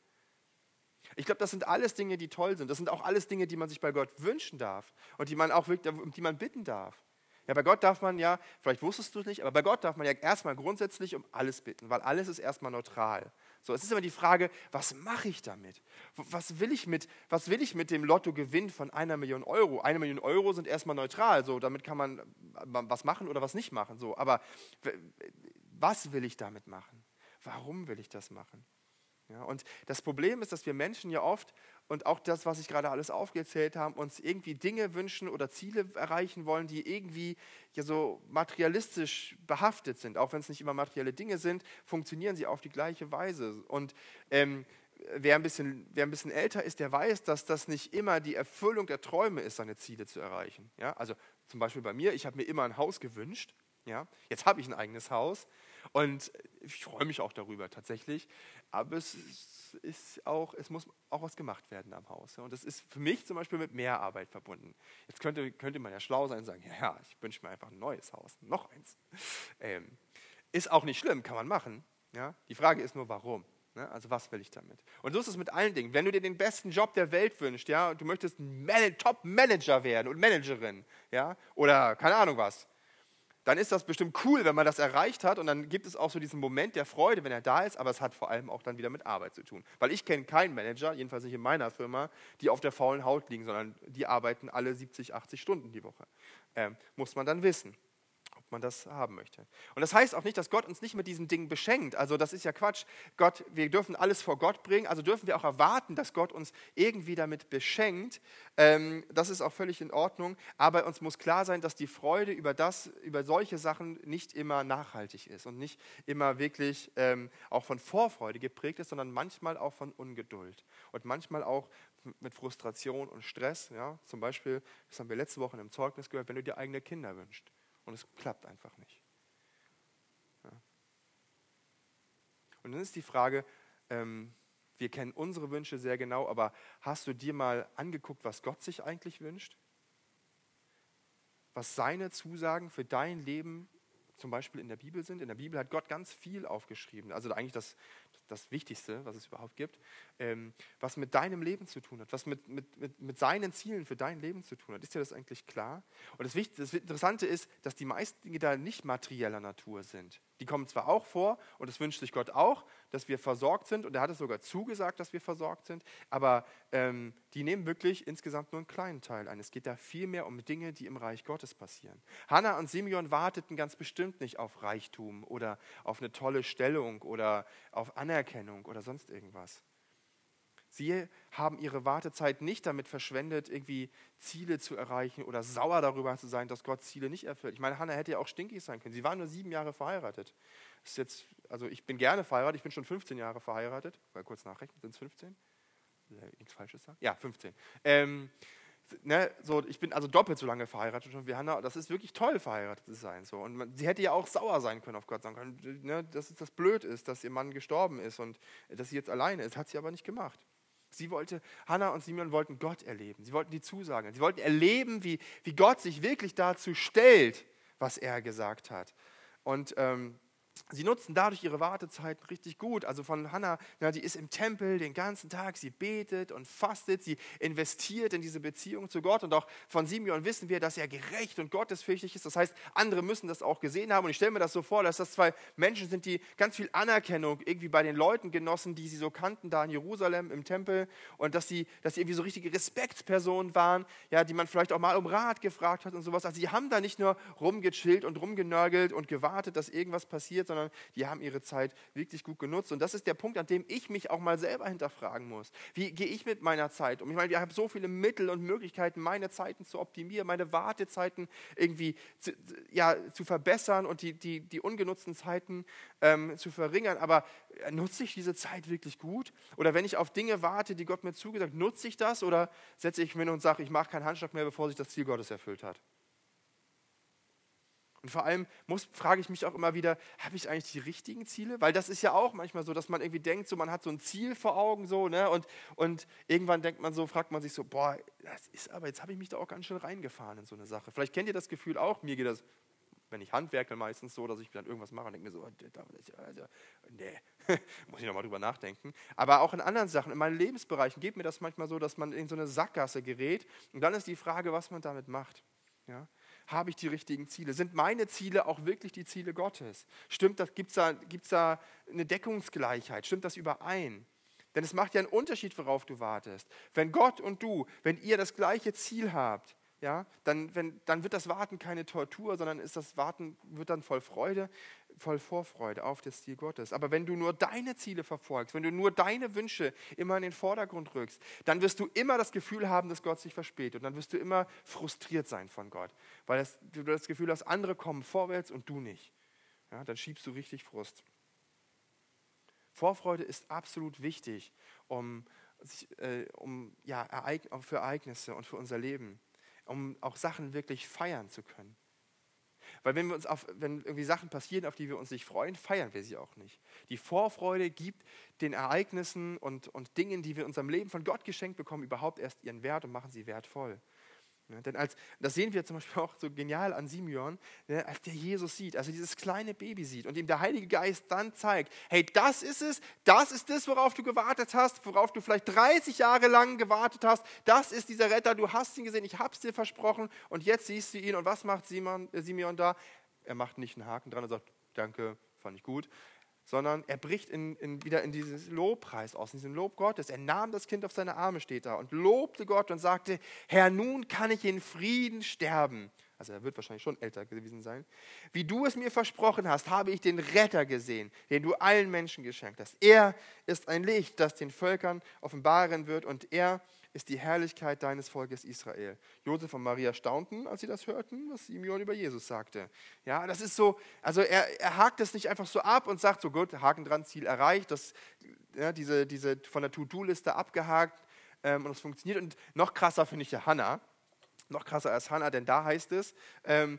Ich glaube, das sind alles Dinge, die toll sind. Das sind auch alles Dinge, die man sich bei Gott wünschen darf und die man auch wirklich, die man bitten darf. Ja, bei Gott darf man ja, vielleicht wusstest du es nicht, aber bei Gott darf man ja erstmal grundsätzlich um alles bitten, weil alles ist erstmal neutral. So, es ist immer die Frage, was mache ich damit? Was will ich mit, was will ich mit dem Lottogewinn von einer Million Euro? Eine Million Euro sind erstmal neutral, so, damit kann man was machen oder was nicht machen. So, aber was will ich damit machen? Warum will ich das machen? Ja, und das Problem ist, dass wir Menschen ja oft, und auch das, was ich gerade alles aufgezählt habe, uns irgendwie Dinge wünschen oder Ziele erreichen wollen, die irgendwie ja so materialistisch behaftet sind. Auch wenn es nicht immer materielle Dinge sind, funktionieren sie auf die gleiche Weise. Und ähm, wer, ein bisschen, wer ein bisschen älter ist, der weiß, dass das nicht immer die Erfüllung der Träume ist, seine Ziele zu erreichen. Ja, also zum Beispiel bei mir, ich habe mir immer ein Haus gewünscht. Ja, jetzt habe ich ein eigenes Haus und ich freue mich auch darüber tatsächlich. Aber es, ist auch, es muss auch was gemacht werden am Haus. Und das ist für mich zum Beispiel mit mehr Arbeit verbunden. Jetzt könnte, könnte man ja schlau sein und sagen, ja, ich wünsche mir einfach ein neues Haus, noch eins. Ähm, ist auch nicht schlimm, kann man machen. Ja? Die Frage ist nur, warum? Ne? Also was will ich damit? Und so ist es mit allen Dingen. Wenn du dir den besten Job der Welt wünschst, ja, und du möchtest Top-Manager werden und Managerin, ja, oder keine Ahnung was, dann ist das bestimmt cool, wenn man das erreicht hat und dann gibt es auch so diesen Moment der Freude, wenn er da ist, aber es hat vor allem auch dann wieder mit Arbeit zu tun. Weil ich kenne keinen Manager, jedenfalls nicht in meiner Firma, die auf der faulen Haut liegen, sondern die arbeiten alle 70, 80 Stunden die Woche. Ähm, muss man dann wissen. Man das haben möchte. Und das heißt auch nicht, dass Gott uns nicht mit diesen Dingen beschenkt. Also das ist ja Quatsch. Gott, wir dürfen alles vor Gott bringen, also dürfen wir auch erwarten, dass Gott uns irgendwie damit beschenkt. Ähm, das ist auch völlig in Ordnung. Aber uns muss klar sein, dass die Freude über das, über solche Sachen nicht immer nachhaltig ist und nicht immer wirklich ähm, auch von Vorfreude geprägt ist, sondern manchmal auch von Ungeduld und manchmal auch mit Frustration und Stress. Ja? Zum Beispiel, das haben wir letzte Woche im Zeugnis gehört, wenn du dir eigene Kinder wünschst und es klappt einfach nicht. Ja. Und dann ist die Frage, ähm, wir kennen unsere Wünsche sehr genau, aber hast du dir mal angeguckt, was Gott sich eigentlich wünscht? Was seine Zusagen für dein Leben zum Beispiel in der Bibel sind. In der Bibel hat Gott ganz viel aufgeschrieben. Also eigentlich das, das Wichtigste, was es überhaupt gibt, ähm, was mit deinem Leben zu tun hat, was mit, mit, mit, mit seinen Zielen für dein Leben zu tun hat. Ist dir das eigentlich klar? Und das, Wichtige, das Interessante ist, dass die meisten Dinge da nicht materieller Natur sind. Die kommen zwar auch vor und es wünscht sich Gott auch, dass wir versorgt sind und er hat es sogar zugesagt, dass wir versorgt sind, aber ähm, die nehmen wirklich insgesamt nur einen kleinen Teil ein. Es geht da viel mehr um Dinge, die im Reich Gottes passieren. Hannah und Simeon warteten ganz bestimmt nicht auf Reichtum oder auf eine tolle Stellung oder auf Anerkennung oder sonst irgendwas. Sie haben ihre Wartezeit nicht damit verschwendet, irgendwie Ziele zu erreichen oder sauer darüber zu sein, dass Gott Ziele nicht erfüllt. Ich meine, Hannah hätte ja auch stinkig sein können. Sie war nur sieben Jahre verheiratet. ist jetzt, also ich bin gerne verheiratet, ich bin schon 15 Jahre verheiratet. Mal kurz nachrechnen, sind es 15? Nichts Falsches sagen? Ja, 15. Ähm, ne, so, ich bin also doppelt so lange verheiratet schon wie Hannah. Das ist wirklich toll, verheiratet zu sein. So. Und man, sie hätte ja auch sauer sein können auf Gott, sagen können, ne, dass das blöd ist, dass ihr Mann gestorben ist und dass sie jetzt alleine ist. Hat sie aber nicht gemacht. Sie wollte, Hannah und Simeon wollten Gott erleben. Sie wollten die Zusagen. Sie wollten erleben, wie, wie Gott sich wirklich dazu stellt, was er gesagt hat. Und ähm, Sie nutzen dadurch ihre Wartezeiten richtig gut. Also von Hannah, na, die ist im Tempel den ganzen Tag, sie betet und fastet, sie investiert in diese Beziehung zu Gott. Und auch von Simeon wissen wir, dass er gerecht und gottesfürchtig ist. Das heißt, andere müssen das auch gesehen haben. Und ich stelle mir das so vor, dass das zwei Menschen sind, die ganz viel Anerkennung irgendwie bei den Leuten genossen, die sie so kannten, da in Jerusalem im Tempel. Und dass sie, dass sie irgendwie so richtige Respektspersonen waren, ja, die man vielleicht auch mal um Rat gefragt hat und sowas. Also sie haben da nicht nur rumgechillt und rumgenörgelt und gewartet, dass irgendwas passiert, sondern die haben ihre Zeit wirklich gut genutzt. Und das ist der Punkt, an dem ich mich auch mal selber hinterfragen muss. Wie gehe ich mit meiner Zeit um? Ich meine, wir haben so viele Mittel und Möglichkeiten, meine Zeiten zu optimieren, meine Wartezeiten irgendwie zu, ja, zu verbessern und die, die, die ungenutzten Zeiten ähm, zu verringern. Aber äh, nutze ich diese Zeit wirklich gut? Oder wenn ich auf Dinge warte, die Gott mir zugesagt, nutze ich das oder setze ich mich hin und sage, ich mache keinen Handschlag mehr, bevor sich das Ziel Gottes erfüllt hat? Und vor allem muss, frage ich mich auch immer wieder, habe ich eigentlich die richtigen Ziele? Weil das ist ja auch manchmal so, dass man irgendwie denkt, so man hat so ein Ziel vor Augen so, ne? Und, und irgendwann denkt man so, fragt man sich so, boah, das ist aber, jetzt habe ich mich da auch ganz schön reingefahren in so eine Sache. Vielleicht kennt ihr das Gefühl auch, mir geht das, wenn ich handwerke, meistens so, dass ich dann irgendwas mache und denke mir so, also, nee, muss ich nochmal drüber nachdenken. Aber auch in anderen Sachen, in meinen Lebensbereichen geht mir das manchmal so, dass man in so eine Sackgasse gerät und dann ist die Frage, was man damit macht. Ja? Habe ich die richtigen Ziele? Sind meine Ziele auch wirklich die Ziele Gottes? Stimmt das? Gibt es da, gibt's da eine Deckungsgleichheit? Stimmt das überein? Denn es macht ja einen Unterschied, worauf du wartest. Wenn Gott und du, wenn ihr das gleiche Ziel habt, ja, dann, wenn, dann wird das Warten keine Tortur, sondern ist das Warten wird dann voll Freude, voll Vorfreude auf das Ziel Gottes. Aber wenn du nur deine Ziele verfolgst, wenn du nur deine Wünsche immer in den Vordergrund rückst, dann wirst du immer das Gefühl haben, dass Gott sich verspätet. Und dann wirst du immer frustriert sein von Gott, weil das, du das Gefühl hast, andere kommen vorwärts und du nicht. Ja, dann schiebst du richtig Frust. Vorfreude ist absolut wichtig, um, äh, um, ja, für Ereignisse und für unser Leben um auch Sachen wirklich feiern zu können. Weil wenn, wir uns auf, wenn irgendwie Sachen passieren, auf die wir uns nicht freuen, feiern wir sie auch nicht. Die Vorfreude gibt den Ereignissen und, und Dingen, die wir in unserem Leben von Gott geschenkt bekommen, überhaupt erst ihren Wert und machen sie wertvoll. Ja, denn als, das sehen wir zum Beispiel auch so genial an Simeon, ne, als der Jesus sieht, also dieses kleine Baby sieht und ihm der Heilige Geist dann zeigt, hey, das ist es, das ist es, worauf du gewartet hast, worauf du vielleicht 30 Jahre lang gewartet hast, das ist dieser Retter, du hast ihn gesehen, ich habe es dir versprochen und jetzt siehst du ihn. Und was macht Simon, äh, Simeon da? Er macht nicht einen Haken dran und sagt, danke, fand ich gut, sondern er bricht in, in, wieder in dieses Lobpreis aus, in diesem Lob Gottes. Er nahm das Kind auf seine Arme, steht da, und lobte Gott und sagte, Herr, nun kann ich in Frieden sterben. Also er wird wahrscheinlich schon älter gewesen sein. Wie du es mir versprochen hast, habe ich den Retter gesehen, den du allen Menschen geschenkt hast. Er ist ein Licht, das den Völkern offenbaren wird und er die Herrlichkeit deines Volkes Israel. Josef und Maria staunten, als sie das hörten, was Simeon über Jesus sagte. Ja, das ist so, also er, er hakt es nicht einfach so ab und sagt so, gut, Haken dran, Ziel erreicht, das, ja, diese, diese von der To-Do-Liste abgehakt ähm, und es funktioniert. Und noch krasser finde ich ja Hannah noch krasser als Hannah, denn da heißt es, ähm,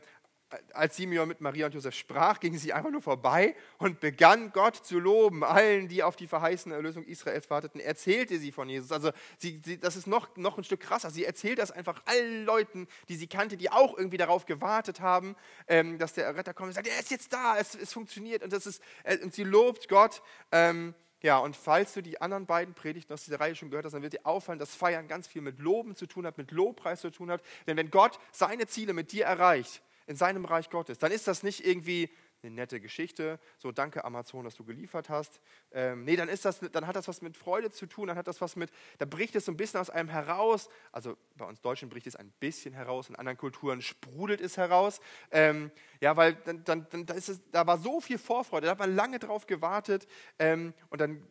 als Simeon mit Maria und Josef sprach, ging sie einfach nur vorbei und begann Gott zu loben. Allen, die auf die verheißene Erlösung Israels warteten, erzählte sie von Jesus. Also sie, sie, das ist noch, noch ein Stück krasser. Sie erzählt das einfach allen Leuten, die sie kannte, die auch irgendwie darauf gewartet haben, ähm, dass der Retter kommt und sagt, er ist jetzt da, es, es funktioniert. Und, das ist, äh, und sie lobt Gott. Ähm, ja, und falls du die anderen beiden Predigten aus dieser Reihe schon gehört hast, dann wird dir auffallen, dass Feiern ganz viel mit Loben zu tun hat, mit Lobpreis zu tun hat. Denn wenn Gott seine Ziele mit dir erreicht, in seinem Reich Gottes, dann ist das nicht irgendwie eine nette Geschichte, so danke Amazon, dass du geliefert hast. Ähm, nee, dann, ist das, dann hat das was mit Freude zu tun, dann hat das was mit, da bricht es so ein bisschen aus einem heraus, also bei uns Deutschen bricht es ein bisschen heraus, in anderen Kulturen sprudelt es heraus. Ähm, ja, weil dann, dann, dann da, ist es, da war so viel Vorfreude, da hat man lange drauf gewartet ähm, und dann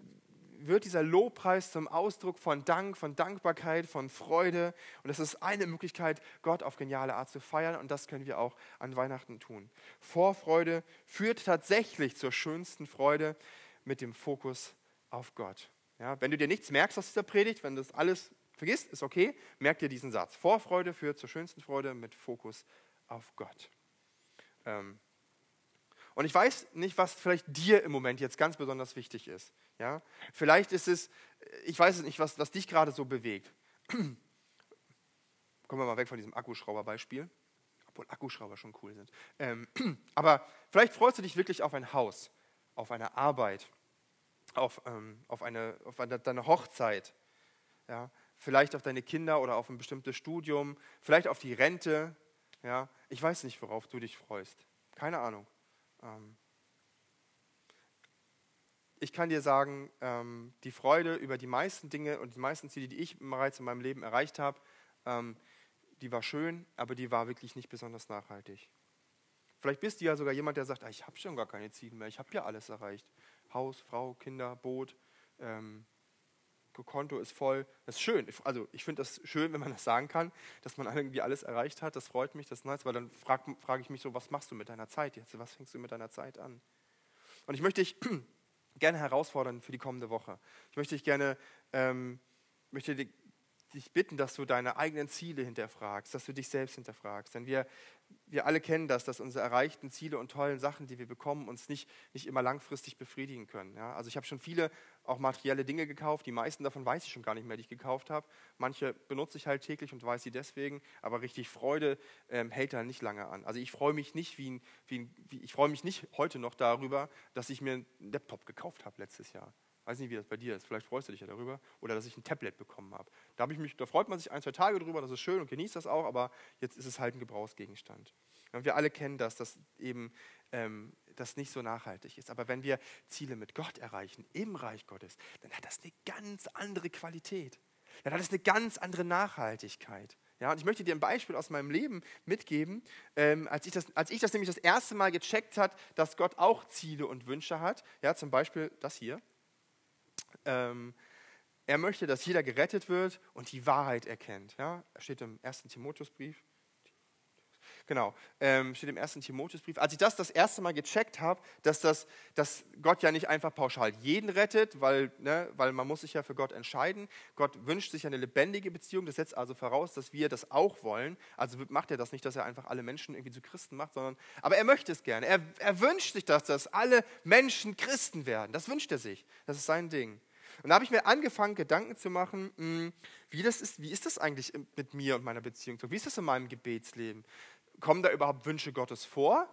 wird dieser Lobpreis zum Ausdruck von Dank, von Dankbarkeit, von Freude. Und das ist eine Möglichkeit, Gott auf geniale Art zu feiern. Und das können wir auch an Weihnachten tun. Vorfreude führt tatsächlich zur schönsten Freude mit dem Fokus auf Gott. Ja, wenn du dir nichts merkst aus dieser Predigt, wenn du das alles vergisst, ist okay, merk dir diesen Satz. Vorfreude führt zur schönsten Freude mit Fokus auf Gott. Ähm, und ich weiß nicht, was vielleicht dir im Moment jetzt ganz besonders wichtig ist. Ja? Vielleicht ist es, ich weiß es nicht, was, was dich gerade so bewegt. Kommen wir mal weg von diesem Akkuschrauber-Beispiel, obwohl Akkuschrauber schon cool sind. Ähm, aber vielleicht freust du dich wirklich auf ein Haus, auf eine Arbeit, auf, ähm, auf, eine, auf eine, deine Hochzeit, ja? vielleicht auf deine Kinder oder auf ein bestimmtes Studium, vielleicht auf die Rente. Ja? Ich weiß nicht, worauf du dich freust. Keine Ahnung. Ähm, ich kann dir sagen, ähm, die Freude über die meisten Dinge und die meisten Ziele, die ich bereits in meinem Leben erreicht habe, ähm, die war schön, aber die war wirklich nicht besonders nachhaltig. Vielleicht bist du ja sogar jemand, der sagt, ah, ich habe schon gar keine Ziele mehr, ich habe ja alles erreicht. Haus, Frau, Kinder, Boot, ähm, Konto ist voll. Das ist schön. Also ich finde das schön, wenn man das sagen kann, dass man irgendwie alles erreicht hat. Das freut mich, das ist nice, weil dann frage frag ich mich so, was machst du mit deiner Zeit jetzt? Was fängst du mit deiner Zeit an? Und ich möchte dich gerne herausfordern für die kommende Woche. Ich möchte dich gerne ähm, möchte dich bitten, dass du deine eigenen Ziele hinterfragst, dass du dich selbst hinterfragst. Denn wir, wir alle kennen das, dass unsere erreichten Ziele und tollen Sachen, die wir bekommen, uns nicht, nicht immer langfristig befriedigen können. Ja? Also ich habe schon viele auch materielle Dinge gekauft, die meisten davon weiß ich schon gar nicht mehr, die ich gekauft habe. Manche benutze ich halt täglich und weiß sie deswegen, aber richtig Freude ähm, hält da nicht lange an. Also ich freue mich nicht wie ein, wie ein, wie, ich freue mich nicht heute noch darüber, dass ich mir einen Laptop gekauft habe letztes Jahr. Weiß nicht, wie das bei dir ist. Vielleicht freust du dich ja darüber. Oder dass ich ein Tablet bekommen habe. Da, hab ich mich, da freut man sich ein, zwei Tage drüber, das ist schön und genießt das auch, aber jetzt ist es halt ein Gebrauchsgegenstand. Und wir alle kennen das, dass eben ähm, das nicht so nachhaltig ist. Aber wenn wir Ziele mit Gott erreichen, im Reich Gottes, dann hat das eine ganz andere Qualität. Dann hat es eine ganz andere Nachhaltigkeit. Ja, und ich möchte dir ein Beispiel aus meinem Leben mitgeben. Ähm, als, ich das, als ich das nämlich das erste Mal gecheckt hat, dass Gott auch Ziele und Wünsche hat, ja, zum Beispiel das hier. Ähm, er möchte, dass jeder gerettet wird und die Wahrheit erkennt. Ja? Er steht im ersten Timotheusbrief. Genau, ähm, steht im ersten Timotheusbrief. Als ich das das erste Mal gecheckt habe, dass, das, dass Gott ja nicht einfach pauschal jeden rettet, weil, ne, weil man muss sich ja für Gott entscheiden. Gott wünscht sich eine lebendige Beziehung. Das setzt also voraus, dass wir das auch wollen. Also macht er das nicht, dass er einfach alle Menschen irgendwie zu Christen macht, sondern, aber er möchte es gerne. Er, er wünscht sich, dass, dass alle Menschen Christen werden. Das wünscht er sich. Das ist sein Ding. Und da habe ich mir angefangen, Gedanken zu machen, hm, wie, das ist, wie ist das eigentlich mit mir und meiner Beziehung? Wie ist das in meinem Gebetsleben? Kommen da überhaupt Wünsche Gottes vor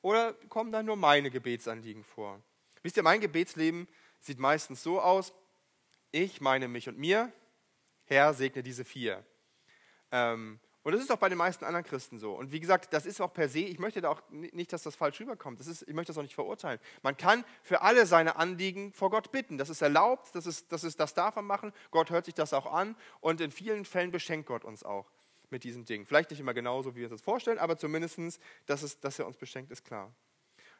oder kommen da nur meine Gebetsanliegen vor? Wisst ihr, mein Gebetsleben sieht meistens so aus, ich meine mich und mir, Herr, segne diese vier. Ähm, und das ist auch bei den meisten anderen Christen so. Und wie gesagt, das ist auch per se, ich möchte da auch nicht, dass das falsch rüberkommt. Das ist, ich möchte das auch nicht verurteilen. Man kann für alle seine Anliegen vor Gott bitten. Das ist erlaubt, das, ist, das, ist, das darf man machen. Gott hört sich das auch an und in vielen Fällen beschenkt Gott uns auch. Mit diesen Dingen. Vielleicht nicht immer genauso, wie wir uns das vorstellen, aber zumindest, dass, es, dass er uns beschenkt, ist klar.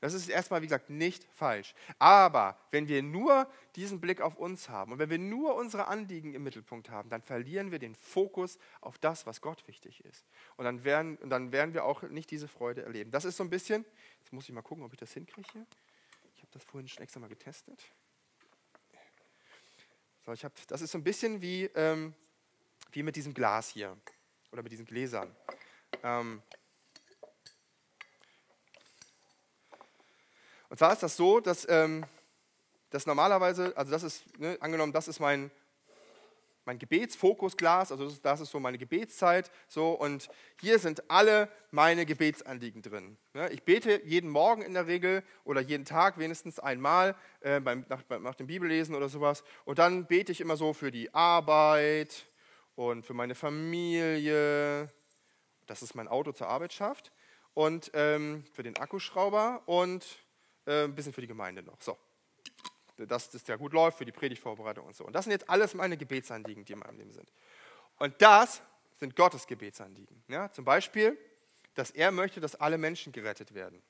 Das ist erstmal, wie gesagt, nicht falsch. Aber wenn wir nur diesen Blick auf uns haben und wenn wir nur unsere Anliegen im Mittelpunkt haben, dann verlieren wir den Fokus auf das, was Gott wichtig ist. Und dann werden, und dann werden wir auch nicht diese Freude erleben. Das ist so ein bisschen, jetzt muss ich mal gucken, ob ich das hinkriege. Ich habe das vorhin schon extra mal getestet. So, ich hab, das ist so ein bisschen wie, ähm, wie mit diesem Glas hier oder mit diesen Gläsern. Ähm, Und zwar ist das so, dass, ähm, dass normalerweise, also das ist, ne, angenommen, das ist mein, mein Gebetsfokusglas, also das ist, das ist, so meine Gebetszeit, so und hier sind alle meine Gebetsanliegen drin. Ne? Ich bete jeden Morgen in der Regel oder jeden Tag wenigstens einmal äh, beim, nach, nach dem Bibellesen oder sowas und dann bete ich immer so für die Arbeit und für meine Familie, das ist mein Auto zur Arbeit schafft und ähm, für den Akkuschrauber und äh, ein bisschen für die Gemeinde noch. So. Dass das ja gut läuft für die Predigtvorbereitung und so. Und das sind jetzt alles meine Gebetsanliegen, die in meinem Leben sind. Und das sind Gottes Gebetsanliegen. Ja, zum Beispiel, dass er möchte, dass alle Menschen gerettet werden.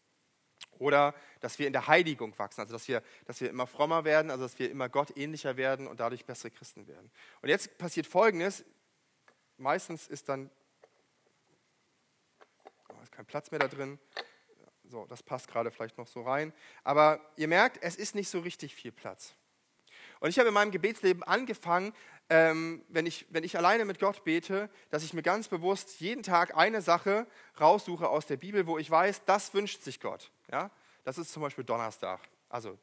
Oder dass wir in der Heiligung wachsen, also dass wir, dass wir immer frommer werden, also dass wir immer Gott ähnlicher werden und dadurch bessere Christen werden. Und jetzt passiert Folgendes. Meistens ist dann, oh, ist kein Platz mehr da drin, so, das passt gerade vielleicht noch so rein. Aber ihr merkt, es ist nicht so richtig viel Platz. Und ich habe in meinem Gebetsleben angefangen, ähm, wenn, ich, wenn ich alleine mit Gott bete, dass ich mir ganz bewusst jeden Tag eine Sache raussuche aus der Bibel, wo ich weiß, das wünscht sich Gott. Ja? Das ist zum Beispiel Donnerstag. Also,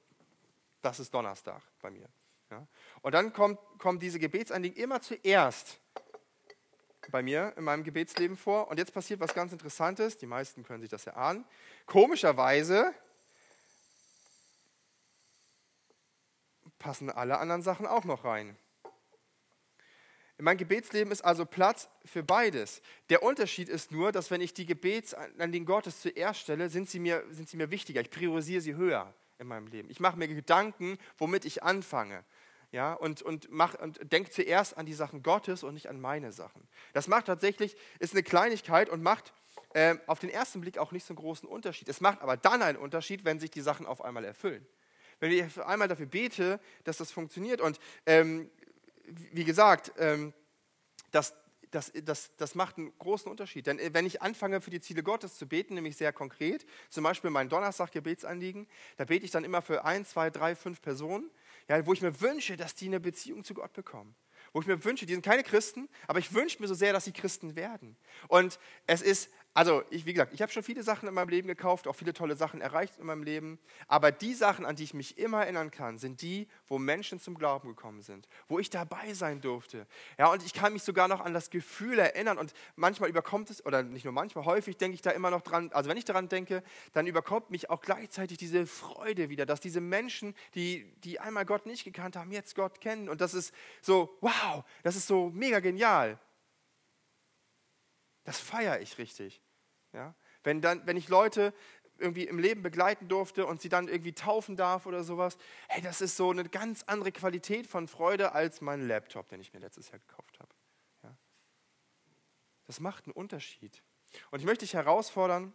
das ist Donnerstag bei mir. Ja? Und dann kommt, kommen diese Gebetsanliegen immer zuerst bei mir in meinem Gebetsleben vor. Und jetzt passiert was ganz Interessantes. Die meisten können sich das erahnen. Komischerweise passen alle anderen Sachen auch noch rein. In meinem Gebetsleben ist also Platz für beides. Der Unterschied ist nur, dass wenn ich die Gebetsanliegen Gottes zuerst stelle, sind sie, mir, sind sie mir wichtiger. Ich priorisiere sie höher in meinem Leben. Ich mache mir Gedanken, womit ich anfange ja, und, und, und denk zuerst an die Sachen Gottes und nicht an meine Sachen. Das macht tatsächlich, ist eine Kleinigkeit und macht äh, auf den ersten Blick auch nicht so einen großen Unterschied. Es macht aber dann einen Unterschied, wenn sich die Sachen auf einmal erfüllen. Wenn ich einmal dafür bete, dass das funktioniert und ähm, wie gesagt, ähm, das, das, das, das macht einen großen Unterschied. Denn äh, wenn ich anfange, für die Ziele Gottes zu beten, nämlich sehr konkret, zum Beispiel mein Donnerstag-Gebetsanliegen, da bete ich dann immer für ein, zwei, drei, fünf Personen ja, wo ich mir wünsche, dass die eine Beziehung zu Gott bekommen. Wo ich mir wünsche, die sind keine Christen, aber ich wünsche mir so sehr, dass sie Christen werden. Und es ist also, ich, wie gesagt, ich habe schon viele Sachen in meinem Leben gekauft, auch viele tolle Sachen erreicht in meinem Leben. Aber die Sachen, an die ich mich immer erinnern kann, sind die, wo Menschen zum Glauben gekommen sind, wo ich dabei sein durfte. Ja, und ich kann mich sogar noch an das Gefühl erinnern. Und manchmal überkommt es, oder nicht nur manchmal, häufig denke ich da immer noch dran. Also, wenn ich daran denke, dann überkommt mich auch gleichzeitig diese Freude wieder, dass diese Menschen, die, die einmal Gott nicht gekannt haben, jetzt Gott kennen. Und das ist so, wow, das ist so mega genial. Das feiere ich richtig. Ja? Wenn, dann, wenn ich Leute irgendwie im Leben begleiten durfte und sie dann irgendwie taufen darf oder sowas, hey, das ist so eine ganz andere Qualität von Freude als mein Laptop, den ich mir letztes Jahr gekauft habe. Ja? Das macht einen Unterschied. Und ich möchte dich herausfordern,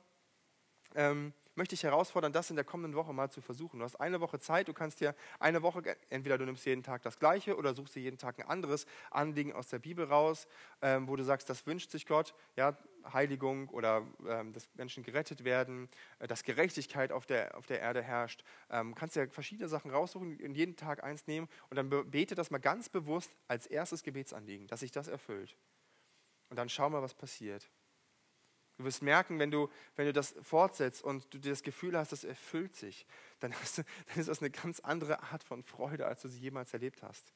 ähm, möchte ich herausfordern, das in der kommenden Woche mal zu versuchen. Du hast eine Woche Zeit, du kannst dir eine Woche, entweder du nimmst jeden Tag das Gleiche oder suchst dir jeden Tag ein anderes Anliegen aus der Bibel raus, ähm, wo du sagst, das wünscht sich Gott, ja, Heiligung oder ähm, dass Menschen gerettet werden, äh, dass Gerechtigkeit auf der, auf der Erde herrscht. Ähm, kannst dir verschiedene Sachen raussuchen und jeden Tag eins nehmen und dann bete das mal ganz bewusst als erstes Gebetsanliegen, dass sich das erfüllt. Und dann schau mal, was passiert. Du wirst merken, wenn du, wenn du das fortsetzt und du dir das Gefühl hast, das erfüllt sich, dann, du, dann ist das eine ganz andere Art von Freude, als du sie jemals erlebt hast.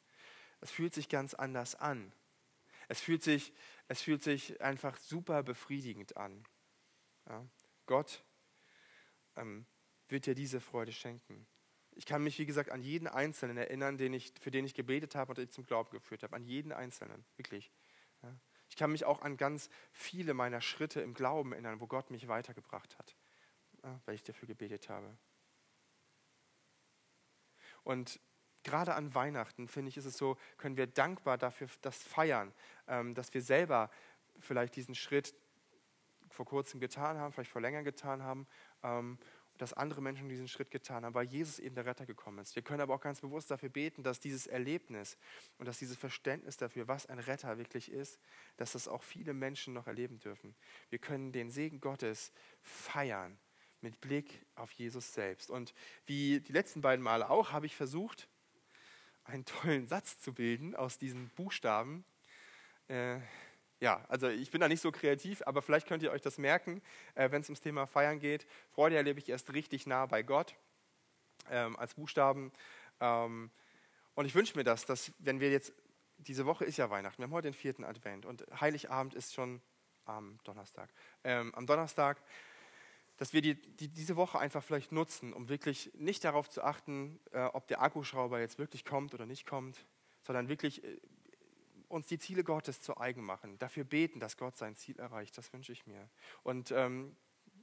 Es fühlt sich ganz anders an. Es fühlt sich, es fühlt sich einfach super befriedigend an. Ja, Gott ähm, wird dir diese Freude schenken. Ich kann mich, wie gesagt, an jeden Einzelnen erinnern, den ich, für den ich gebetet habe und den ich zum Glauben geführt habe. An jeden Einzelnen, wirklich. Ja. Ich kann mich auch an ganz viele meiner Schritte im Glauben erinnern, wo Gott mich weitergebracht hat, weil ich dafür gebetet habe. Und gerade an Weihnachten, finde ich, ist es so, können wir dankbar dafür das feiern, ähm, dass wir selber vielleicht diesen Schritt vor kurzem getan haben, vielleicht vor länger getan haben, ähm, dass andere Menschen diesen Schritt getan haben, weil Jesus eben der Retter gekommen ist. Wir können aber auch ganz bewusst dafür beten, dass dieses Erlebnis und dass dieses Verständnis dafür, was ein Retter wirklich ist, dass das auch viele Menschen noch erleben dürfen. Wir können den Segen Gottes feiern mit Blick auf Jesus selbst. Und wie die letzten beiden Male auch, habe ich versucht, einen tollen Satz zu bilden aus diesen Buchstaben. Äh, ja, also ich bin da nicht so kreativ, aber vielleicht könnt ihr euch das merken, äh, wenn es ums Thema Feiern geht. Freude erlebe ich erst richtig nah bei Gott ähm, als Buchstaben. Ähm, und ich wünsche mir das, dass wenn wir jetzt, diese Woche ist ja Weihnachten, wir haben heute den vierten Advent und Heiligabend ist schon am Donnerstag. Ähm, am Donnerstag, dass wir die, die, diese Woche einfach vielleicht nutzen, um wirklich nicht darauf zu achten, äh, ob der Akkuschrauber jetzt wirklich kommt oder nicht kommt, sondern wirklich äh, uns die Ziele Gottes zu eigen machen, dafür beten, dass Gott sein Ziel erreicht. Das wünsche ich mir. Und ähm,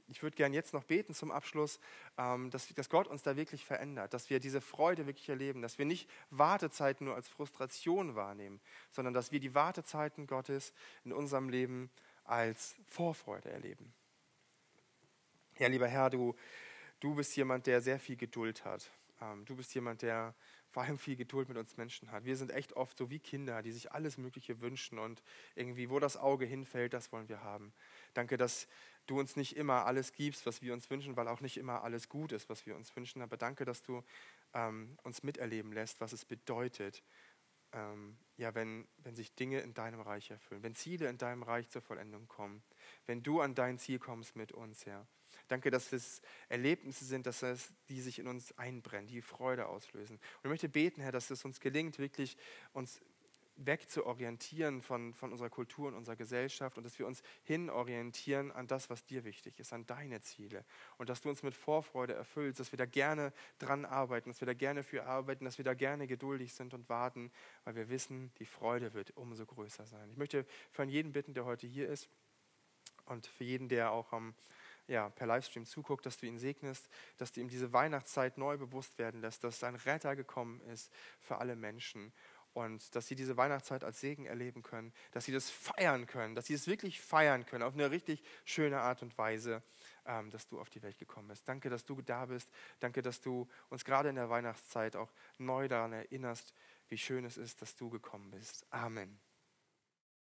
ich würde gerne jetzt noch beten zum Abschluss, ähm, dass, dass Gott uns da wirklich verändert, dass wir diese Freude wirklich erleben, dass wir nicht Wartezeiten nur als Frustration wahrnehmen, sondern dass wir die Wartezeiten Gottes in unserem Leben als Vorfreude erleben. Ja, lieber Herr, du, du bist jemand, der sehr viel Geduld hat. Ähm, du bist jemand, der vor allem viel Geduld mit uns Menschen hat. Wir sind echt oft so wie Kinder, die sich alles Mögliche wünschen und irgendwie, wo das Auge hinfällt, das wollen wir haben. Danke, dass du uns nicht immer alles gibst, was wir uns wünschen, weil auch nicht immer alles gut ist, was wir uns wünschen. Aber danke, dass du ähm, uns miterleben lässt, was es bedeutet, ähm, ja, wenn, wenn sich Dinge in deinem Reich erfüllen, wenn Ziele in deinem Reich zur Vollendung kommen, wenn du an dein Ziel kommst mit uns, Herr. Danke, dass es Erlebnisse sind, dass es, die sich in uns einbrennen, die Freude auslösen. Und ich möchte beten, Herr, dass es uns gelingt, wirklich uns wegzuorientieren von, von unserer Kultur und unserer Gesellschaft und dass wir uns hinorientieren an das, was dir wichtig ist, an deine Ziele. Und dass du uns mit Vorfreude erfüllst, dass wir da gerne dran arbeiten, dass wir da gerne für arbeiten, dass wir da gerne geduldig sind und warten, weil wir wissen, die Freude wird umso größer sein. Ich möchte von jedem bitten, der heute hier ist und für jeden, der auch am ja, per Livestream zuguckt, dass du ihn segnest, dass du ihm diese Weihnachtszeit neu bewusst werden lässt, dass sein Retter gekommen ist für alle Menschen und dass sie diese Weihnachtszeit als Segen erleben können, dass sie das feiern können, dass sie es wirklich feiern können, auf eine richtig schöne Art und Weise, ähm, dass du auf die Welt gekommen bist. Danke, dass du da bist. Danke, dass du uns gerade in der Weihnachtszeit auch neu daran erinnerst, wie schön es ist, dass du gekommen bist. Amen.